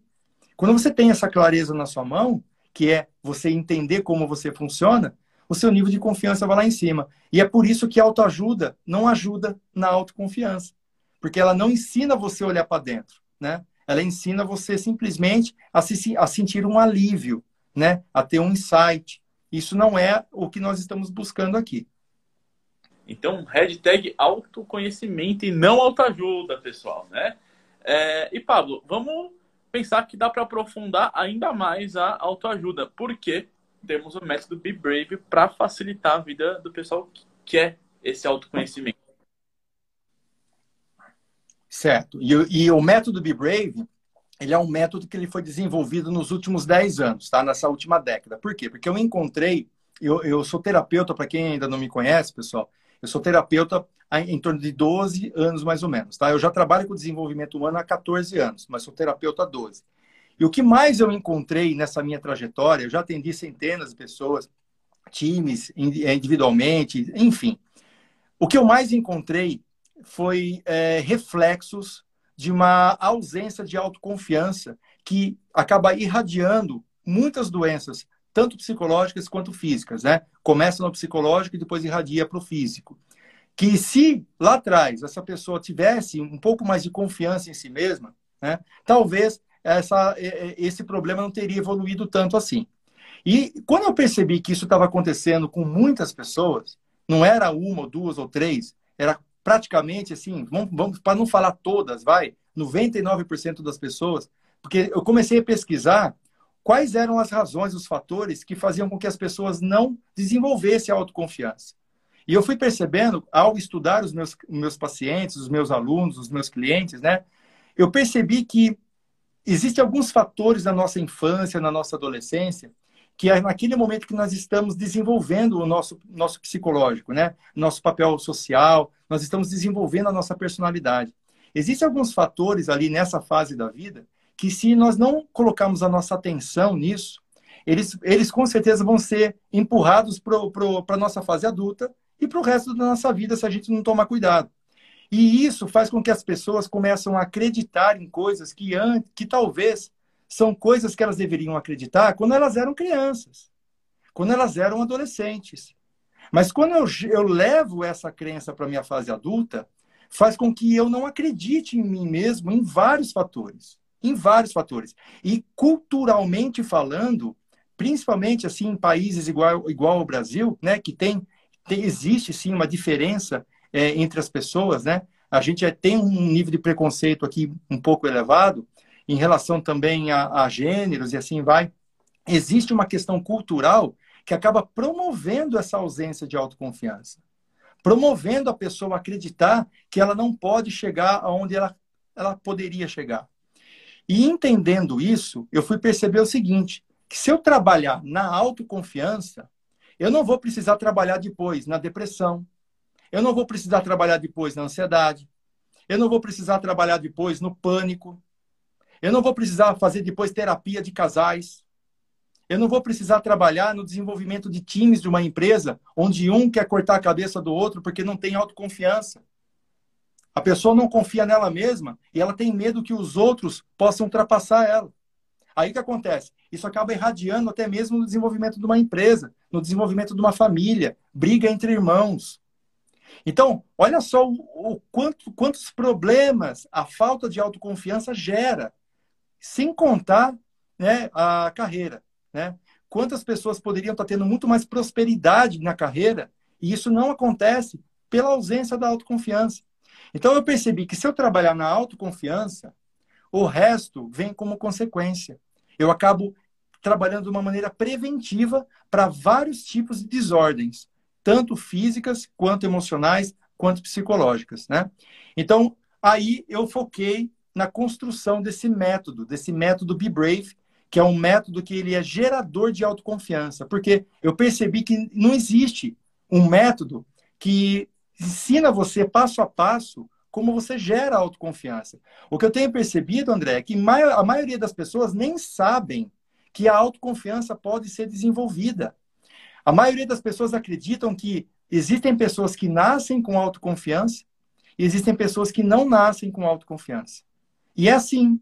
Quando você tem essa clareza na sua mão, que é você entender como você funciona, o seu nível de confiança vai lá em cima. E é por isso que a autoajuda não ajuda na autoconfiança. Porque ela não ensina você a olhar para dentro, né? Ela ensina você simplesmente a, se, a sentir um alívio, né? A ter um insight. Isso não é o que nós estamos buscando aqui. Então, hashtag autoconhecimento e não autoajuda, pessoal, né? É, e Pablo, vamos pensar que dá para aprofundar ainda mais a autoajuda. Por quê? temos o método Be Brave para facilitar a vida do pessoal que quer esse autoconhecimento. Certo. E, e, o método Be Brave, ele é um método que ele foi desenvolvido nos últimos 10 anos, tá? Nessa última década. Por quê? Porque eu encontrei, eu, eu sou terapeuta, para quem ainda não me conhece, pessoal, eu sou terapeuta em torno de 12 anos mais ou menos, tá? Eu já trabalho com desenvolvimento humano há 14 anos, mas sou terapeuta há 12. E o que mais eu encontrei nessa minha trajetória, eu já atendi centenas de pessoas, times, individualmente, enfim. O que eu mais encontrei foi é, reflexos de uma ausência de autoconfiança que acaba irradiando muitas doenças, tanto psicológicas quanto físicas, né? Começa no psicológico e depois irradia para o físico. Que se lá atrás essa pessoa tivesse um pouco mais de confiança em si mesma, né? Talvez essa, esse problema não teria evoluído tanto assim. E quando eu percebi que isso estava acontecendo com muitas pessoas, não era uma ou duas ou três, era praticamente assim, vamos, vamos para não falar todas, vai, 99% das pessoas, porque eu comecei a pesquisar quais eram as razões, os fatores que faziam com que as pessoas não desenvolvessem a autoconfiança. E eu fui percebendo, ao estudar os meus, meus pacientes, os meus alunos, os meus clientes, né? Eu percebi que existem alguns fatores na nossa infância, na nossa adolescência, que é naquele momento que nós estamos desenvolvendo o nosso, nosso psicológico, né? Nosso papel social, nós estamos desenvolvendo a nossa personalidade. Existem alguns fatores ali nessa fase da vida que, se nós não colocarmos a nossa atenção nisso, eles, eles com certeza vão ser empurrados para a nossa fase adulta e para o resto da nossa vida se a gente não tomar cuidado. E isso faz com que as pessoas começam a acreditar em coisas que, que talvez são coisas que elas deveriam acreditar quando elas eram crianças, quando elas eram adolescentes. Mas quando eu, eu levo essa crença para a minha fase adulta, faz com que eu não acredite em mim mesmo em vários fatores. Em vários fatores. E culturalmente falando, principalmente assim em países igual, igual ao Brasil, né, que tem, tem existe sim uma diferença é, entre as pessoas, né? A gente é, tem um nível de preconceito aqui um pouco elevado, em relação também a, a gêneros e assim vai, existe uma questão cultural que acaba promovendo essa ausência de autoconfiança, promovendo a pessoa acreditar que ela não pode chegar aonde ela, ela poderia chegar. E entendendo isso, eu fui perceber o seguinte, que se eu trabalhar na autoconfiança, eu não vou precisar trabalhar depois na depressão, eu não vou precisar trabalhar depois na ansiedade, eu não vou precisar trabalhar depois no pânico, eu não vou precisar fazer depois terapia de casais. Eu não vou precisar trabalhar no desenvolvimento de times de uma empresa onde um quer cortar a cabeça do outro porque não tem autoconfiança. A pessoa não confia nela mesma e ela tem medo que os outros possam ultrapassar ela. Aí o que acontece? Isso acaba irradiando até mesmo no desenvolvimento de uma empresa, no desenvolvimento de uma família, briga entre irmãos. Então, olha só o, o quanto, quantos problemas a falta de autoconfiança gera sem contar né, a carreira. Né? Quantas pessoas poderiam estar tendo muito mais prosperidade na carreira e isso não acontece pela ausência da autoconfiança. Então eu percebi que se eu trabalhar na autoconfiança, o resto vem como consequência. Eu acabo trabalhando de uma maneira preventiva para vários tipos de desordens, tanto físicas quanto emocionais, quanto psicológicas, né? Então, aí eu foquei na construção desse método, desse método Be Brave, que é um método que ele é gerador de autoconfiança, porque eu percebi que não existe um método que ensina você passo a passo como você gera autoconfiança. O que eu tenho percebido, André, é que a maioria das pessoas nem sabem que a autoconfiança pode ser desenvolvida. A maioria das pessoas acreditam que existem pessoas que nascem com autoconfiança e existem pessoas que não nascem com autoconfiança. E é assim.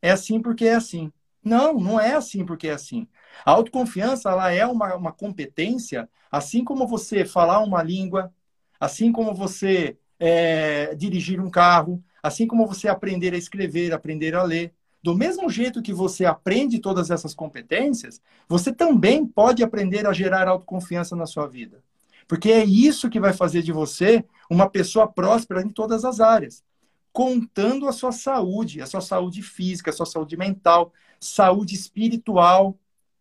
É assim porque é assim. Não, não é assim porque é assim. A autoconfiança ela é uma, uma competência, assim como você falar uma língua, assim como você é, dirigir um carro, assim como você aprender a escrever, aprender a ler. Do mesmo jeito que você aprende todas essas competências, você também pode aprender a gerar autoconfiança na sua vida. Porque é isso que vai fazer de você uma pessoa próspera em todas as áreas contando a sua saúde, a sua saúde física, a sua saúde mental, saúde espiritual.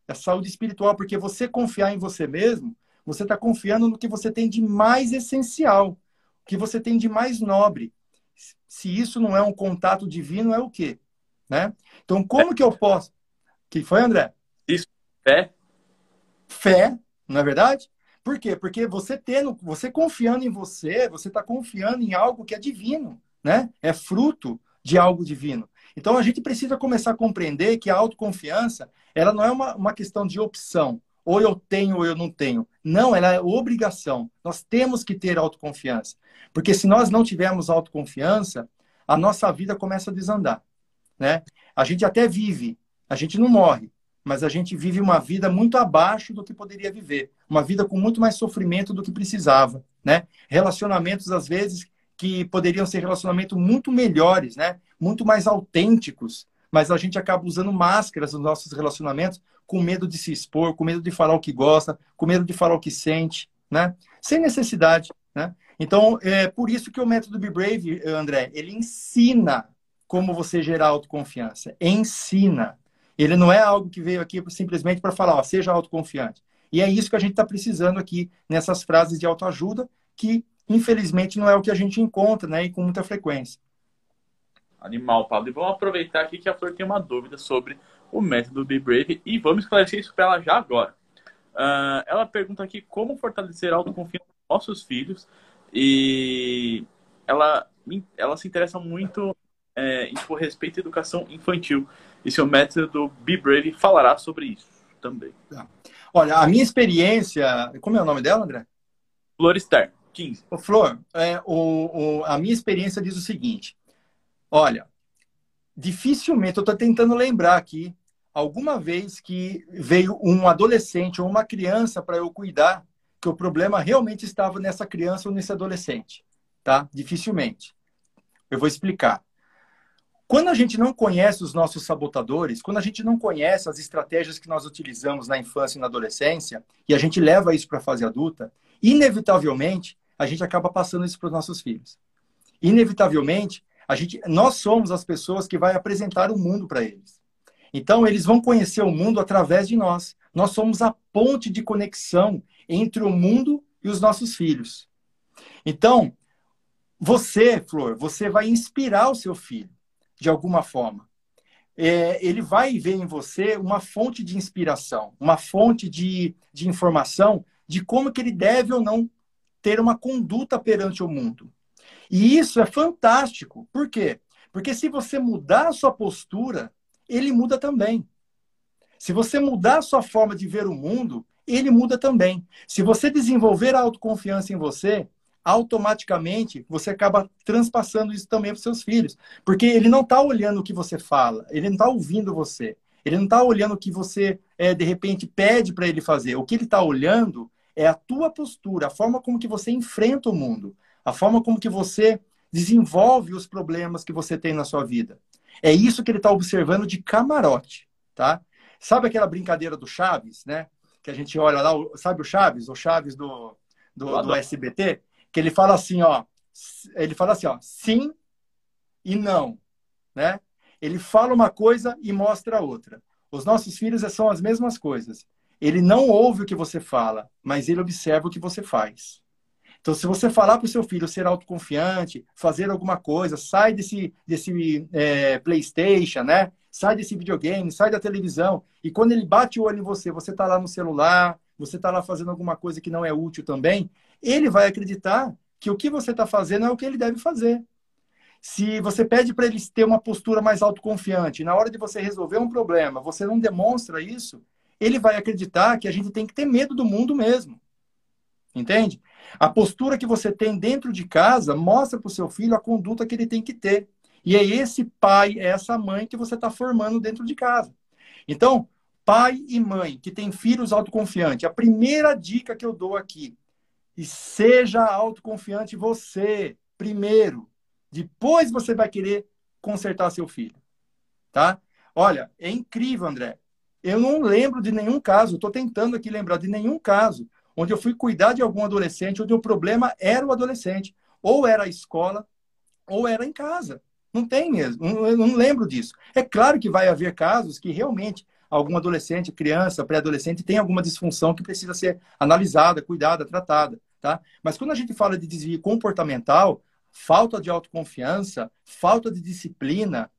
A saúde espiritual, porque você confiar em você mesmo, você está confiando no que você tem de mais essencial, o que você tem de mais nobre. Se isso não é um contato divino, é o quê? Né? Então, como que eu posso? que foi, André? Isso, fé. Fé, não é verdade? Por quê? Porque você tendo, você confiando em você, você está confiando em algo que é divino né? É fruto de algo divino. Então a gente precisa começar a compreender que a autoconfiança ela não é uma, uma questão de opção ou eu tenho ou eu não tenho. Não, ela é obrigação. Nós temos que ter autoconfiança. Porque se nós não tivermos autoconfiança, a nossa vida começa a desandar. Né? A gente até vive, a gente não morre, mas a gente vive uma vida muito abaixo do que poderia viver. Uma vida com muito mais sofrimento do que precisava. Né? Relacionamentos, às vezes, que poderiam ser relacionamentos muito melhores, né? muito mais autênticos, mas a gente acaba usando máscaras nos nossos relacionamentos com medo de se expor, com medo de falar o que gosta, com medo de falar o que sente, né? Sem necessidade, né? Então, é por isso que o método Be Brave, André, ele ensina como você gerar autoconfiança. Ensina. Ele não é algo que veio aqui simplesmente para falar, ó, seja autoconfiante. E é isso que a gente está precisando aqui nessas frases de autoajuda, que infelizmente não é o que a gente encontra, né? E com muita frequência. Animal, Paulo. E vamos aproveitar aqui que a Flor tem uma dúvida sobre o método Be Brave e vamos esclarecer isso para ela já agora. Uh, ela pergunta aqui como fortalecer a autoconfiança dos nossos filhos e ela, ela se interessa muito é, em tipo, respeito à educação infantil e seu método Be Brave falará sobre isso também. Tá. Olha, a minha experiência. Como é o nome dela, André? Flor Stern, 15. Ô, Flor, é, o, o, a minha experiência diz o seguinte: olha, dificilmente, eu estou tentando lembrar aqui, alguma vez que veio um adolescente ou uma criança para eu cuidar, que o problema realmente estava nessa criança ou nesse adolescente, tá? Dificilmente. Eu vou explicar. Quando a gente não conhece os nossos sabotadores, quando a gente não conhece as estratégias que nós utilizamos na infância e na adolescência, e a gente leva isso para a fase adulta, inevitavelmente a gente acaba passando isso para os nossos filhos. Inevitavelmente, a gente, nós somos as pessoas que vai apresentar o mundo para eles. Então, eles vão conhecer o mundo através de nós. Nós somos a ponte de conexão entre o mundo e os nossos filhos. Então, você, Flor, você vai inspirar o seu filho de alguma forma. É, ele vai ver em você uma fonte de inspiração, uma fonte de, de informação de como que ele deve ou não ter uma conduta perante o mundo. E isso é fantástico. Por quê? Porque se você mudar a sua postura, ele muda também. Se você mudar a sua forma de ver o mundo, ele muda também. Se você desenvolver a autoconfiança em você, automaticamente você acaba transpassando isso também para seus filhos. Porque ele não está olhando o que você fala, ele não está ouvindo você. Ele não está olhando o que você, é, de repente, pede para ele fazer. O que ele está olhando é a tua postura, a forma como que você enfrenta o mundo a forma como que você desenvolve os problemas que você tem na sua vida. É isso que ele está observando de camarote, tá? Sabe aquela brincadeira do Chaves, né? Que a gente olha lá, sabe o Chaves? O Chaves do, do, do SBT? Que ele fala assim, ó. Ele fala assim, ó, sim e não, né? Ele fala uma coisa e mostra outra. Os nossos filhos são as mesmas coisas. Ele não ouve o que você fala, mas ele observa o que você faz. Então, se você falar para o seu filho ser autoconfiante, fazer alguma coisa, sai desse, desse é, PlayStation, né? Sai desse videogame, sai da televisão. E quando ele bate o olho em você, você está lá no celular, você está lá fazendo alguma coisa que não é útil também, ele vai acreditar que o que você está fazendo é o que ele deve fazer. Se você pede para ele ter uma postura mais autoconfiante, na hora de você resolver um problema, você não demonstra isso, ele vai acreditar que a gente tem que ter medo do mundo mesmo. Entende? A postura que você tem dentro de casa mostra para o seu filho a conduta que ele tem que ter. E é esse pai, é essa mãe que você está formando dentro de casa. Então, pai e mãe que têm filhos autoconfiantes, a primeira dica que eu dou aqui, e seja autoconfiante você primeiro. Depois você vai querer consertar seu filho. Tá? Olha, é incrível, André. Eu não lembro de nenhum caso, estou tentando aqui lembrar de nenhum caso onde eu fui cuidar de algum adolescente, onde o problema era o adolescente. Ou era a escola, ou era em casa. Não tem mesmo. Eu não lembro disso. É claro que vai haver casos que realmente algum adolescente, criança, pré-adolescente tem alguma disfunção que precisa ser analisada, cuidada, tratada, tá? Mas quando a gente fala de desvio comportamental, falta de autoconfiança, falta de disciplina,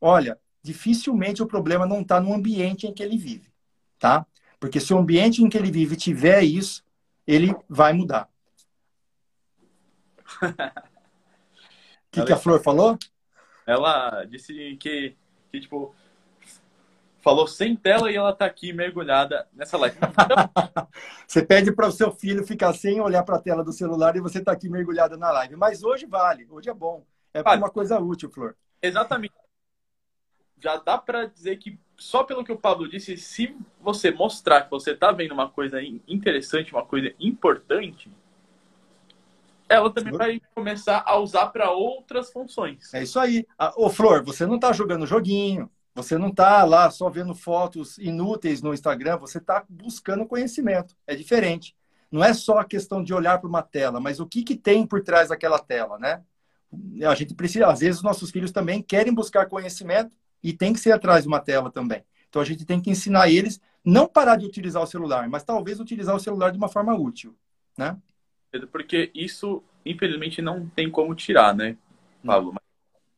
olha, dificilmente o problema não está no ambiente em que ele vive, tá? Porque se o ambiente em que ele vive tiver isso, ele vai mudar. O que, que, a Flor falou? Ela disse que, que, tipo, falou sem tela e ela está aqui mergulhada nessa live. você pede para o seu filho ficar sem olhar para a tela do celular e você está aqui mergulhada na live. Mas hoje vale, hoje é bom. É vale. uma coisa útil, Flor. Exatamente. Já dá para dizer que, só pelo que o Pablo disse, se você mostrar que você está vendo uma coisa interessante, uma coisa importante, ela também vai começar a usar para outras funções. É isso aí. Ô, Flor, você não está jogando joguinho, você não está lá só vendo fotos inúteis no Instagram, você está buscando conhecimento. É diferente. Não é só a questão de olhar para uma tela, mas o que, que tem por trás daquela tela, né? A gente precisa, às vezes, os nossos filhos também querem buscar conhecimento e tem que ser atrás de uma tela também. Então a gente tem que ensinar eles não parar de utilizar o celular, mas talvez utilizar o celular de uma forma útil, né? Porque isso, infelizmente, não tem como tirar, né, Pablo?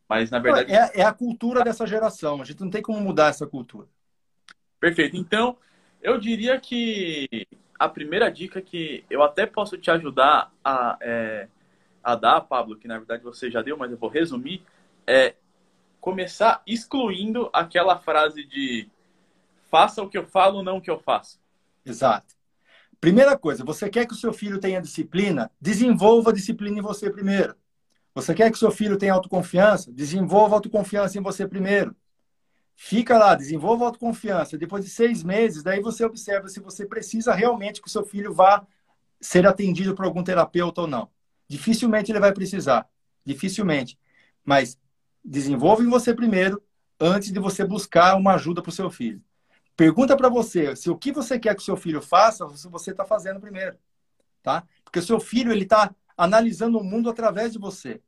Mas, na verdade. É, é a cultura dessa geração. A gente não tem como mudar essa cultura. Perfeito. Então, eu diria que a primeira dica que eu até posso te ajudar a, é, a dar, Pablo, que na verdade você já deu, mas eu vou resumir, é começar excluindo aquela frase de faça o que eu falo, não o que eu faço. Exato. Primeira coisa, você quer que o seu filho tenha disciplina? Desenvolva a disciplina em você primeiro. Você quer que seu filho tenha autoconfiança? Desenvolva autoconfiança em você primeiro. Fica lá, desenvolva autoconfiança. Depois de seis meses, daí você observa se você precisa realmente que o seu filho vá ser atendido por algum terapeuta ou não. Dificilmente ele vai precisar. Dificilmente. Mas desenvolva em você primeiro, antes de você buscar uma ajuda para o seu filho. Pergunta para você se o que você quer que o seu filho faça, você está fazendo primeiro. Tá? Porque o seu filho ele está analisando o mundo através de você,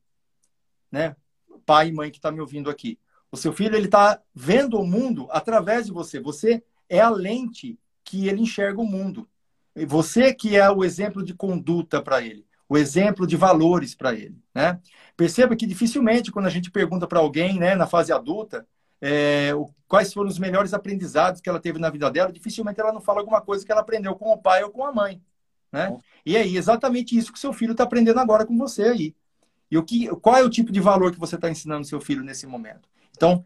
né? Pai e mãe que está me ouvindo aqui. O seu filho ele está vendo o mundo através de você. Você é a lente que ele enxerga o mundo. Você que é o exemplo de conduta para ele, o exemplo de valores para ele, né? Perceba que dificilmente quando a gente pergunta para alguém, né, na fase adulta, é, o, quais foram os melhores aprendizados que ela teve na vida dela, dificilmente ela não fala alguma coisa que ela aprendeu com o pai ou com a mãe. Né? E aí, exatamente isso que seu filho está aprendendo agora com você aí. E o que, qual é o tipo de valor que você está ensinando seu filho nesse momento? Então,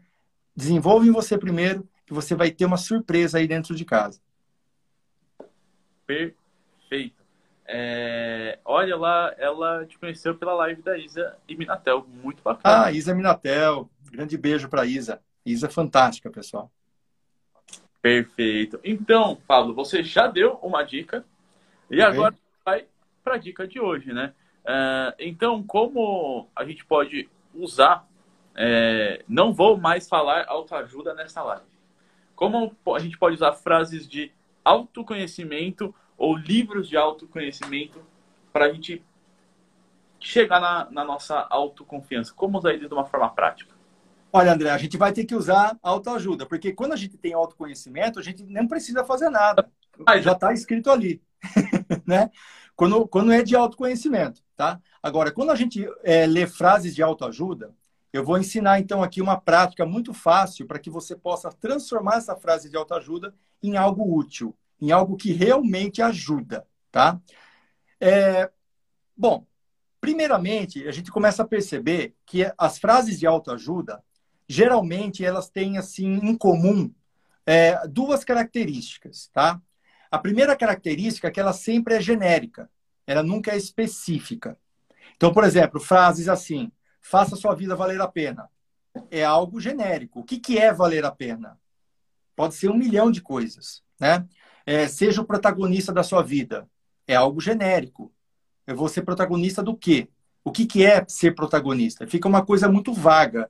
desenvolva em você primeiro, que você vai ter uma surpresa aí dentro de casa. Perfeito. É, olha lá, ela te conheceu pela live da Isa e Minatel. Muito bacana. Ah, Isa Minatel. Grande beijo para Isa. Isa é fantástica, pessoal. Perfeito. Então, Pablo, você já deu uma dica e agora vai para a dica de hoje, né? Uh, então, como a gente pode usar, é, não vou mais falar autoajuda nessa live. Como a gente pode usar frases de autoconhecimento ou livros de autoconhecimento para a gente chegar na, na, nossa autoconfiança? Como usar isso de uma forma prática? Olha, André, a gente vai ter que usar autoajuda, porque quando a gente tem autoconhecimento, a gente não precisa fazer nada. Já está escrito ali. né? Quando, quando é de autoconhecimento, tá? Agora, quando a gente é, lê frases de autoajuda, eu vou ensinar então aqui uma prática muito fácil para que você possa transformar essa frase de autoajuda em algo útil, em algo que realmente ajuda, tá? É, bom, primeiramente, a gente começa a perceber que as frases de autoajuda, geralmente, elas têm, assim, em comum é, duas características, tá? A primeira característica é que ela sempre é genérica, ela nunca é específica. Então, por exemplo, frases assim: faça sua vida valer a pena. É algo genérico. O que, que é valer a pena? Pode ser um milhão de coisas, né? É, seja o protagonista da sua vida. É algo genérico. Eu vou ser protagonista do quê? O que, que é ser protagonista? Fica uma coisa muito vaga.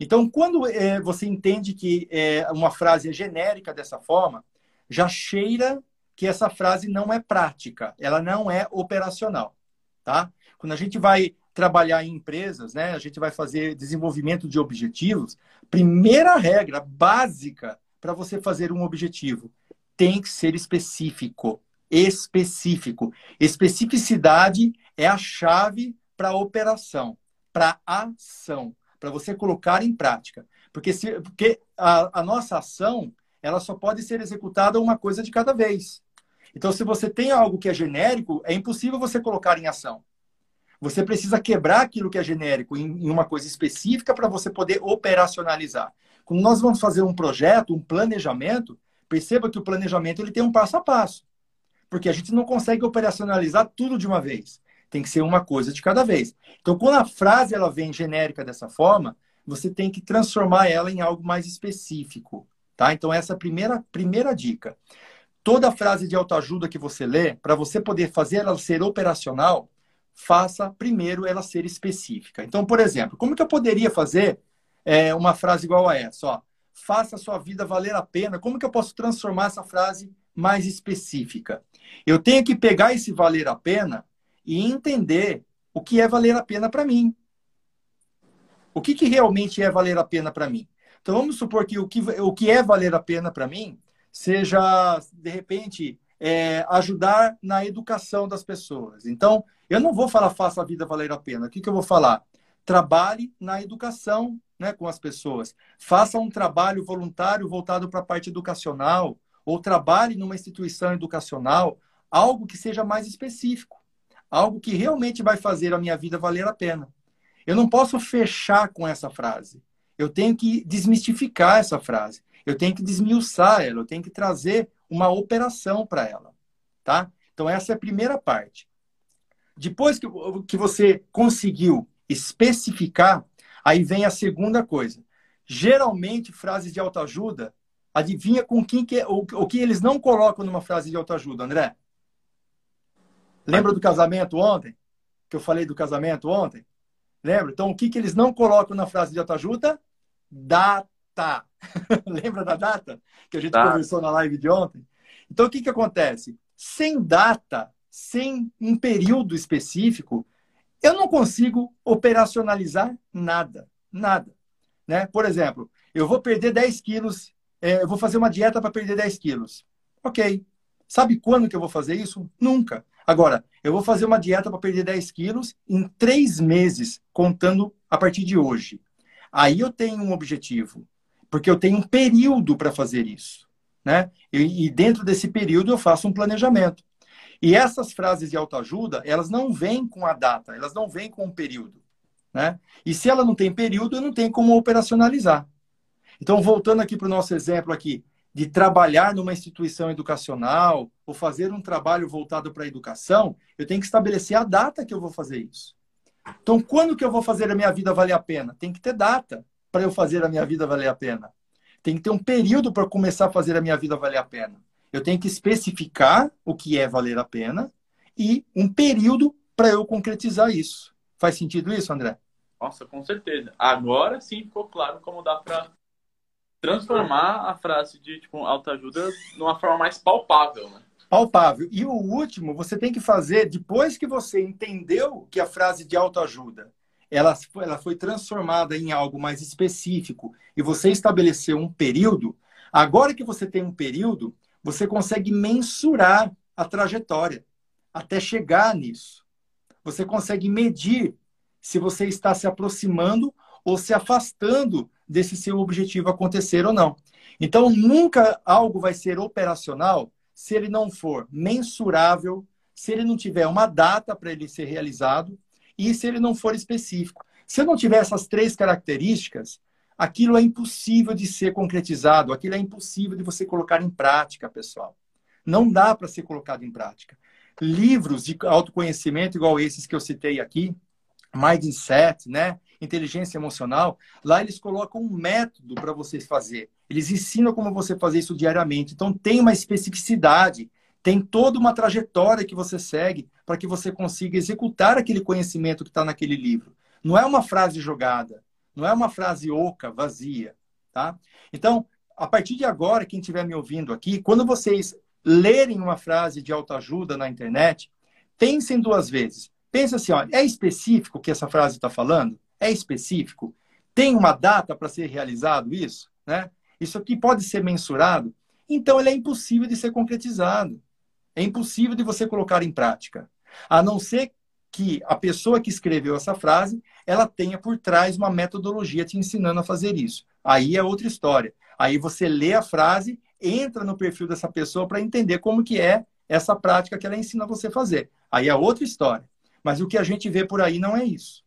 Então, quando é, você entende que é, uma frase é genérica dessa forma, já cheira que essa frase não é prática, ela não é operacional, tá? Quando a gente vai trabalhar em empresas, né, a gente vai fazer desenvolvimento de objetivos, primeira regra básica para você fazer um objetivo tem que ser específico, específico. Especificidade é a chave para a operação, para a ação, para você colocar em prática. Porque, se, porque a, a nossa ação ela só pode ser executada uma coisa de cada vez. Então, se você tem algo que é genérico, é impossível você colocar em ação. Você precisa quebrar aquilo que é genérico em, uma coisa específica para você poder operacionalizar. Quando nós vamos fazer um projeto, um planejamento, perceba que o planejamento ele tem um passo a passo. Porque a gente não consegue operacionalizar tudo de uma vez. Tem que ser uma coisa de cada vez. Então, quando a frase ela vem genérica dessa forma, você tem que transformar ela em algo mais específico. Tá? Então, essa é a primeira, primeira dica. Toda frase de autoajuda que você lê, para você poder fazer ela ser operacional, faça primeiro ela ser específica. Então, por exemplo, como que eu poderia fazer é, uma frase igual a essa? Ó, faça a sua vida valer a pena. Como que eu posso transformar essa frase mais específica? Eu tenho que pegar esse valer a pena e entender o que é valer a pena para mim. O que, que realmente é valer a pena para mim? Então, vamos supor que o que, o que é valer a pena para mim seja, de repente, é, ajudar na educação das pessoas. Então, eu não vou falar faça a vida valer a pena. O que, que eu vou falar? Trabalhe na educação né, com as pessoas. Faça um trabalho voluntário voltado para a parte educacional, ou trabalhe numa instituição educacional, algo que seja mais específico, algo que realmente vai fazer a minha vida valer a pena. Eu não posso fechar com essa frase. Eu tenho que desmistificar essa frase. Eu tenho que desmiuçar ela, eu tenho que trazer uma operação para ela, tá? Então essa é a primeira parte. Depois que, que você conseguiu especificar, aí vem a segunda coisa. Geralmente frases de autoajuda, adivinha com quem que é, o, o que eles não colocam numa frase de autoajuda, André? Lembra do casamento ontem? Que eu falei do casamento ontem? Lembra? Então, o que, que eles não colocam na frase de autoajuda? Data. Lembra da data que a gente tá. conversou na live de ontem? Então, o que, que acontece? Sem data, sem um período específico, eu não consigo operacionalizar nada. Nada. Né? Por exemplo, eu vou perder 10 quilos, é, eu vou fazer uma dieta para perder 10 quilos. Ok. Sabe quando que eu vou fazer isso? Nunca. Agora, eu vou fazer uma dieta para perder 10 quilos em três meses, contando a partir de hoje. Aí eu tenho um objetivo porque eu tenho um período para fazer isso. Né? E, e, dentro desse período eu faço um planejamento. E essas frases de autoajuda, elas não vêm com a data, elas não vêm com um período. Né? E se ela não tem período, eu não tenho como operacionalizar. Então, voltando aqui para o nosso exemplo aqui, de trabalhar numa instituição educacional ou fazer um trabalho voltado para a educação, eu tenho que estabelecer a data que eu vou fazer isso. Então, quando que eu vou fazer a minha vida valer a pena? Tem que ter data para eu fazer a minha vida valer a pena. Tem que ter um período para começar a fazer a minha vida valer a pena. Eu tenho que especificar o que é valer a pena e um período para eu concretizar isso. Faz sentido isso, André? Nossa, com certeza. Agora sim ficou claro como dá para transformar a frase de tipo autoajuda numa forma mais palpável, né? Palpável. E o último, você tem que fazer depois que você entendeu que a frase de autoajuda ela, ela foi transformada em algo mais específico e você estabeleceu um período, agora que você tem um período, você consegue mensurar a trajetória até chegar nisso. Você consegue medir se você está se aproximando ou se afastando desse seu objetivo acontecer ou não. Então, nunca algo vai ser operacional se ele não for mensurável, se ele não tiver uma data para ele ser realizado e se ele não for específico. Se eu não tiver essas três características, aquilo é impossível de ser concretizado, aquilo é impossível de você colocar em prática, pessoal. Não dá para ser colocado em prática. Livros de autoconhecimento, igual esses que eu citei aqui, Mindset, né? Inteligência emocional, lá eles colocam um método para vocês fazer. Eles ensinam como você fazer isso diariamente. Então tem uma especificidade tem toda uma trajetória que você segue para que você consiga executar aquele conhecimento que está naquele livro. Não é uma frase jogada, não é uma frase oca, vazia, tá? Então, a partir de agora, quem estiver me ouvindo aqui, quando vocês lerem uma frase de autoajuda na internet, pensem duas vezes. Pense assim, olha, é específico o que essa frase está falando? É específico? Tem uma data para ser realizado isso? Né? Isso aqui pode ser mensurado? Então, ele é impossível de ser concretizado. É impossível de você colocar em prática. A não ser que a pessoa que escreveu essa frase, ela tenha por trás uma metodologia te ensinando a fazer isso. Aí é outra história. Aí você lê a frase, entra no perfil dessa pessoa para entender como que é essa prática que ela ensina você a fazer. Aí é outra história. Mas o que a gente vê por aí não é isso.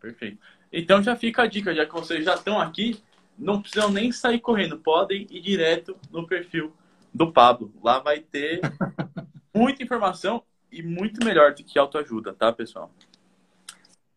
Perfeito. Então já fica a dica, já que vocês já estão aqui, não precisam nem sair correndo, podem ir direto no perfil do Pablo. Lá vai ter muita informação e muito melhor do que autoajuda, tá, pessoal?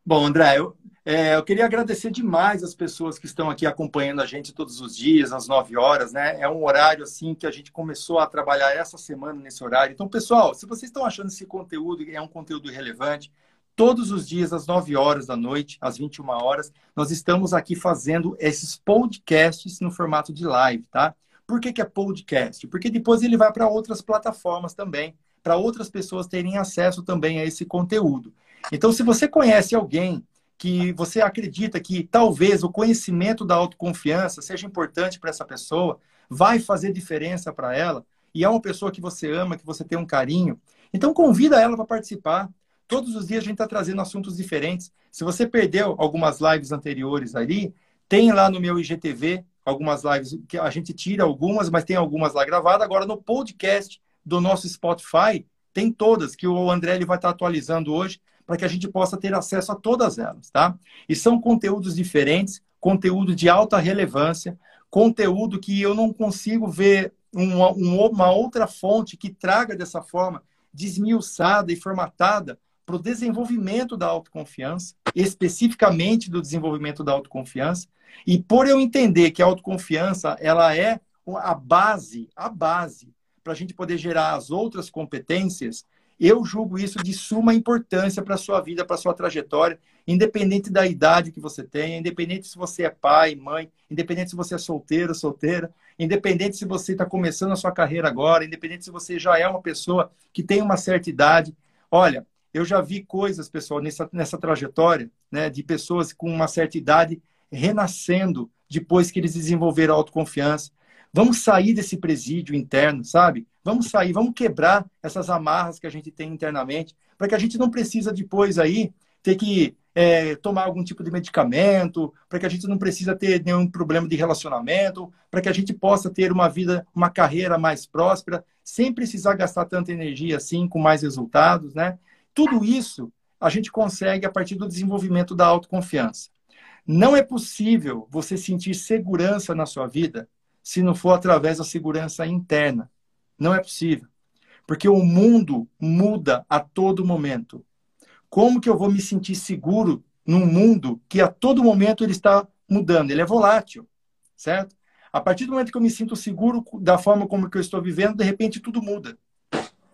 Bom, André, eu, é, eu queria agradecer demais as pessoas que estão aqui acompanhando a gente todos os dias, às 9 horas, né? É um horário assim que a gente começou a trabalhar essa semana nesse horário. Então, pessoal, se vocês estão achando esse conteúdo é um conteúdo relevante, todos os dias às 9 horas da noite, às 21 horas, nós estamos aqui fazendo esses podcasts no formato de live, tá? Por que, que é podcast? Porque depois ele vai para outras plataformas também, para outras pessoas terem acesso também a esse conteúdo. Então, se você conhece alguém que você acredita que talvez o conhecimento da autoconfiança seja importante para essa pessoa, vai fazer diferença para ela, e é uma pessoa que você ama, que você tem um carinho, então convida ela para participar. Todos os dias a gente está trazendo assuntos diferentes. Se você perdeu algumas lives anteriores ali, tem lá no meu IGTV algumas lives que a gente tira algumas, mas tem algumas lá gravadas. Agora no podcast do nosso Spotify tem todas que o André ele vai estar atualizando hoje para que a gente possa ter acesso a todas elas, tá? E são conteúdos diferentes, conteúdo de alta relevância, conteúdo que eu não consigo ver uma, uma outra fonte que traga dessa forma desmiuçada e formatada para o desenvolvimento da autoconfiança, especificamente do desenvolvimento da autoconfiança. E por eu entender que a autoconfiança ela é a base, a base para a gente poder gerar as outras competências, eu julgo isso de suma importância para a sua vida, para a sua trajetória, independente da idade que você tenha, independente se você é pai, mãe, independente se você é solteiro, solteira, independente se você está começando a sua carreira agora, independente se você já é uma pessoa que tem uma certa idade. Olha, eu já vi coisas, pessoal, nessa, nessa trajetória, né, de pessoas com uma certa idade renascendo depois que eles desenvolveram autoconfiança. Vamos sair desse presídio interno, sabe? Vamos sair, vamos quebrar essas amarras que a gente tem internamente, para que a gente não precisa depois aí ter que é, tomar algum tipo de medicamento, para que a gente não precisa ter nenhum problema de relacionamento, para que a gente possa ter uma vida, uma carreira mais próspera, sem precisar gastar tanta energia assim, com mais resultados, né? Tudo isso a gente consegue a partir do desenvolvimento da autoconfiança. Não é possível você sentir segurança na sua vida se não for através da segurança interna. Não é possível. Porque o mundo muda a todo momento. Como que eu vou me sentir seguro num mundo que a todo momento ele está mudando? Ele é volátil, certo? A partir do momento que eu me sinto seguro da forma como que eu estou vivendo, de repente tudo muda.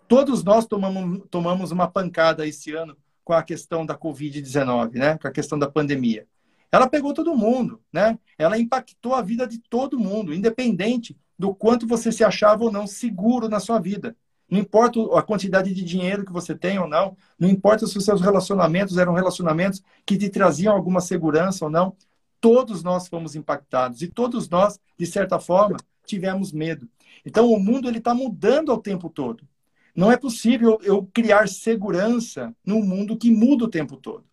Todos nós tomamos, tomamos uma pancada esse ano com a questão da Covid-19, né? Com a questão da pandemia. Ela pegou todo mundo, né? Ela impactou a vida de todo mundo, independente do quanto você se achava ou não seguro na sua vida. Não importa a quantidade de dinheiro que você tem ou não, não importa se os seus relacionamentos eram relacionamentos que te traziam alguma segurança ou não, todos nós fomos impactados e todos nós, de certa forma, tivemos medo. Então, o mundo ele está mudando ao tempo todo. Não é possível eu criar segurança num mundo que muda o tempo todo.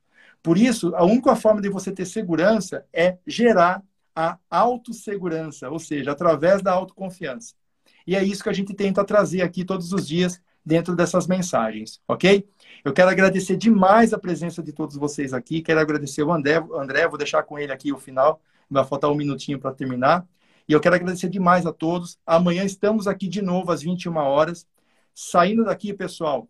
Por isso, a única forma de você ter segurança é gerar a autossegurança, ou seja, através da autoconfiança. E é isso que a gente tenta trazer aqui todos os dias dentro dessas mensagens, ok? Eu quero agradecer demais a presença de todos vocês aqui, quero agradecer o André, André vou deixar com ele aqui o final, vai faltar um minutinho para terminar. E eu quero agradecer demais a todos. Amanhã estamos aqui de novo às 21 horas. Saindo daqui, pessoal,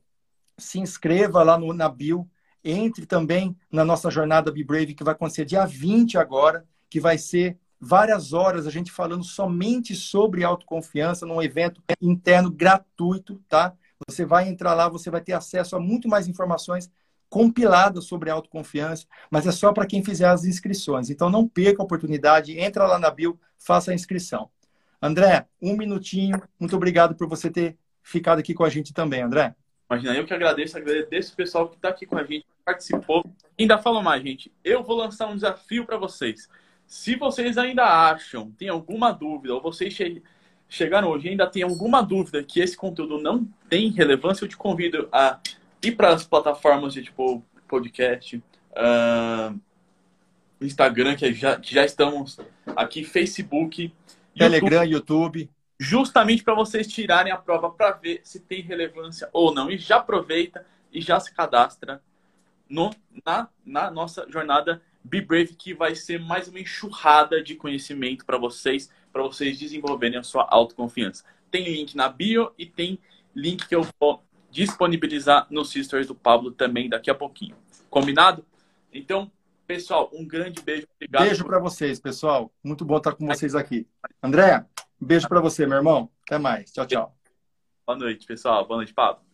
se inscreva lá no, na Bio, entre também na nossa jornada Be Brave, que vai acontecer dia 20 agora que vai ser várias horas a gente falando somente sobre autoconfiança num evento interno gratuito, tá? Você vai entrar lá, você vai ter acesso a muito mais informações compiladas sobre autoconfiança, mas é só para quem fizer as inscrições. Então não perca a oportunidade, entra lá na bio, faça a inscrição. André, um minutinho. Muito obrigado por você ter ficado aqui com a gente também, André. Imagina, eu que agradeço, agradeço o pessoal que está aqui com a gente, participou. Ainda falo mais, gente. Eu vou lançar um desafio para vocês. Se vocês ainda acham, tem alguma dúvida, ou vocês che chegaram hoje e ainda tem alguma dúvida que esse conteúdo não tem relevância, eu te convido a ir para as plataformas de tipo podcast, uh, Instagram, que já, que já estamos aqui, Facebook, Telegram, YouTube. YouTube justamente para vocês tirarem a prova para ver se tem relevância ou não. E já aproveita e já se cadastra no, na, na nossa jornada Be Brave, que vai ser mais uma enxurrada de conhecimento para vocês, para vocês desenvolverem a sua autoconfiança. Tem link na bio e tem link que eu vou disponibilizar no Sisters do Pablo também daqui a pouquinho. Combinado? Então, pessoal, um grande beijo. Obrigado. Beijo para vocês, pessoal. Muito bom estar com vocês aqui. André, um beijo para você, meu irmão. Até mais. Tchau, tchau. Boa noite, pessoal. Boa noite, Pablo.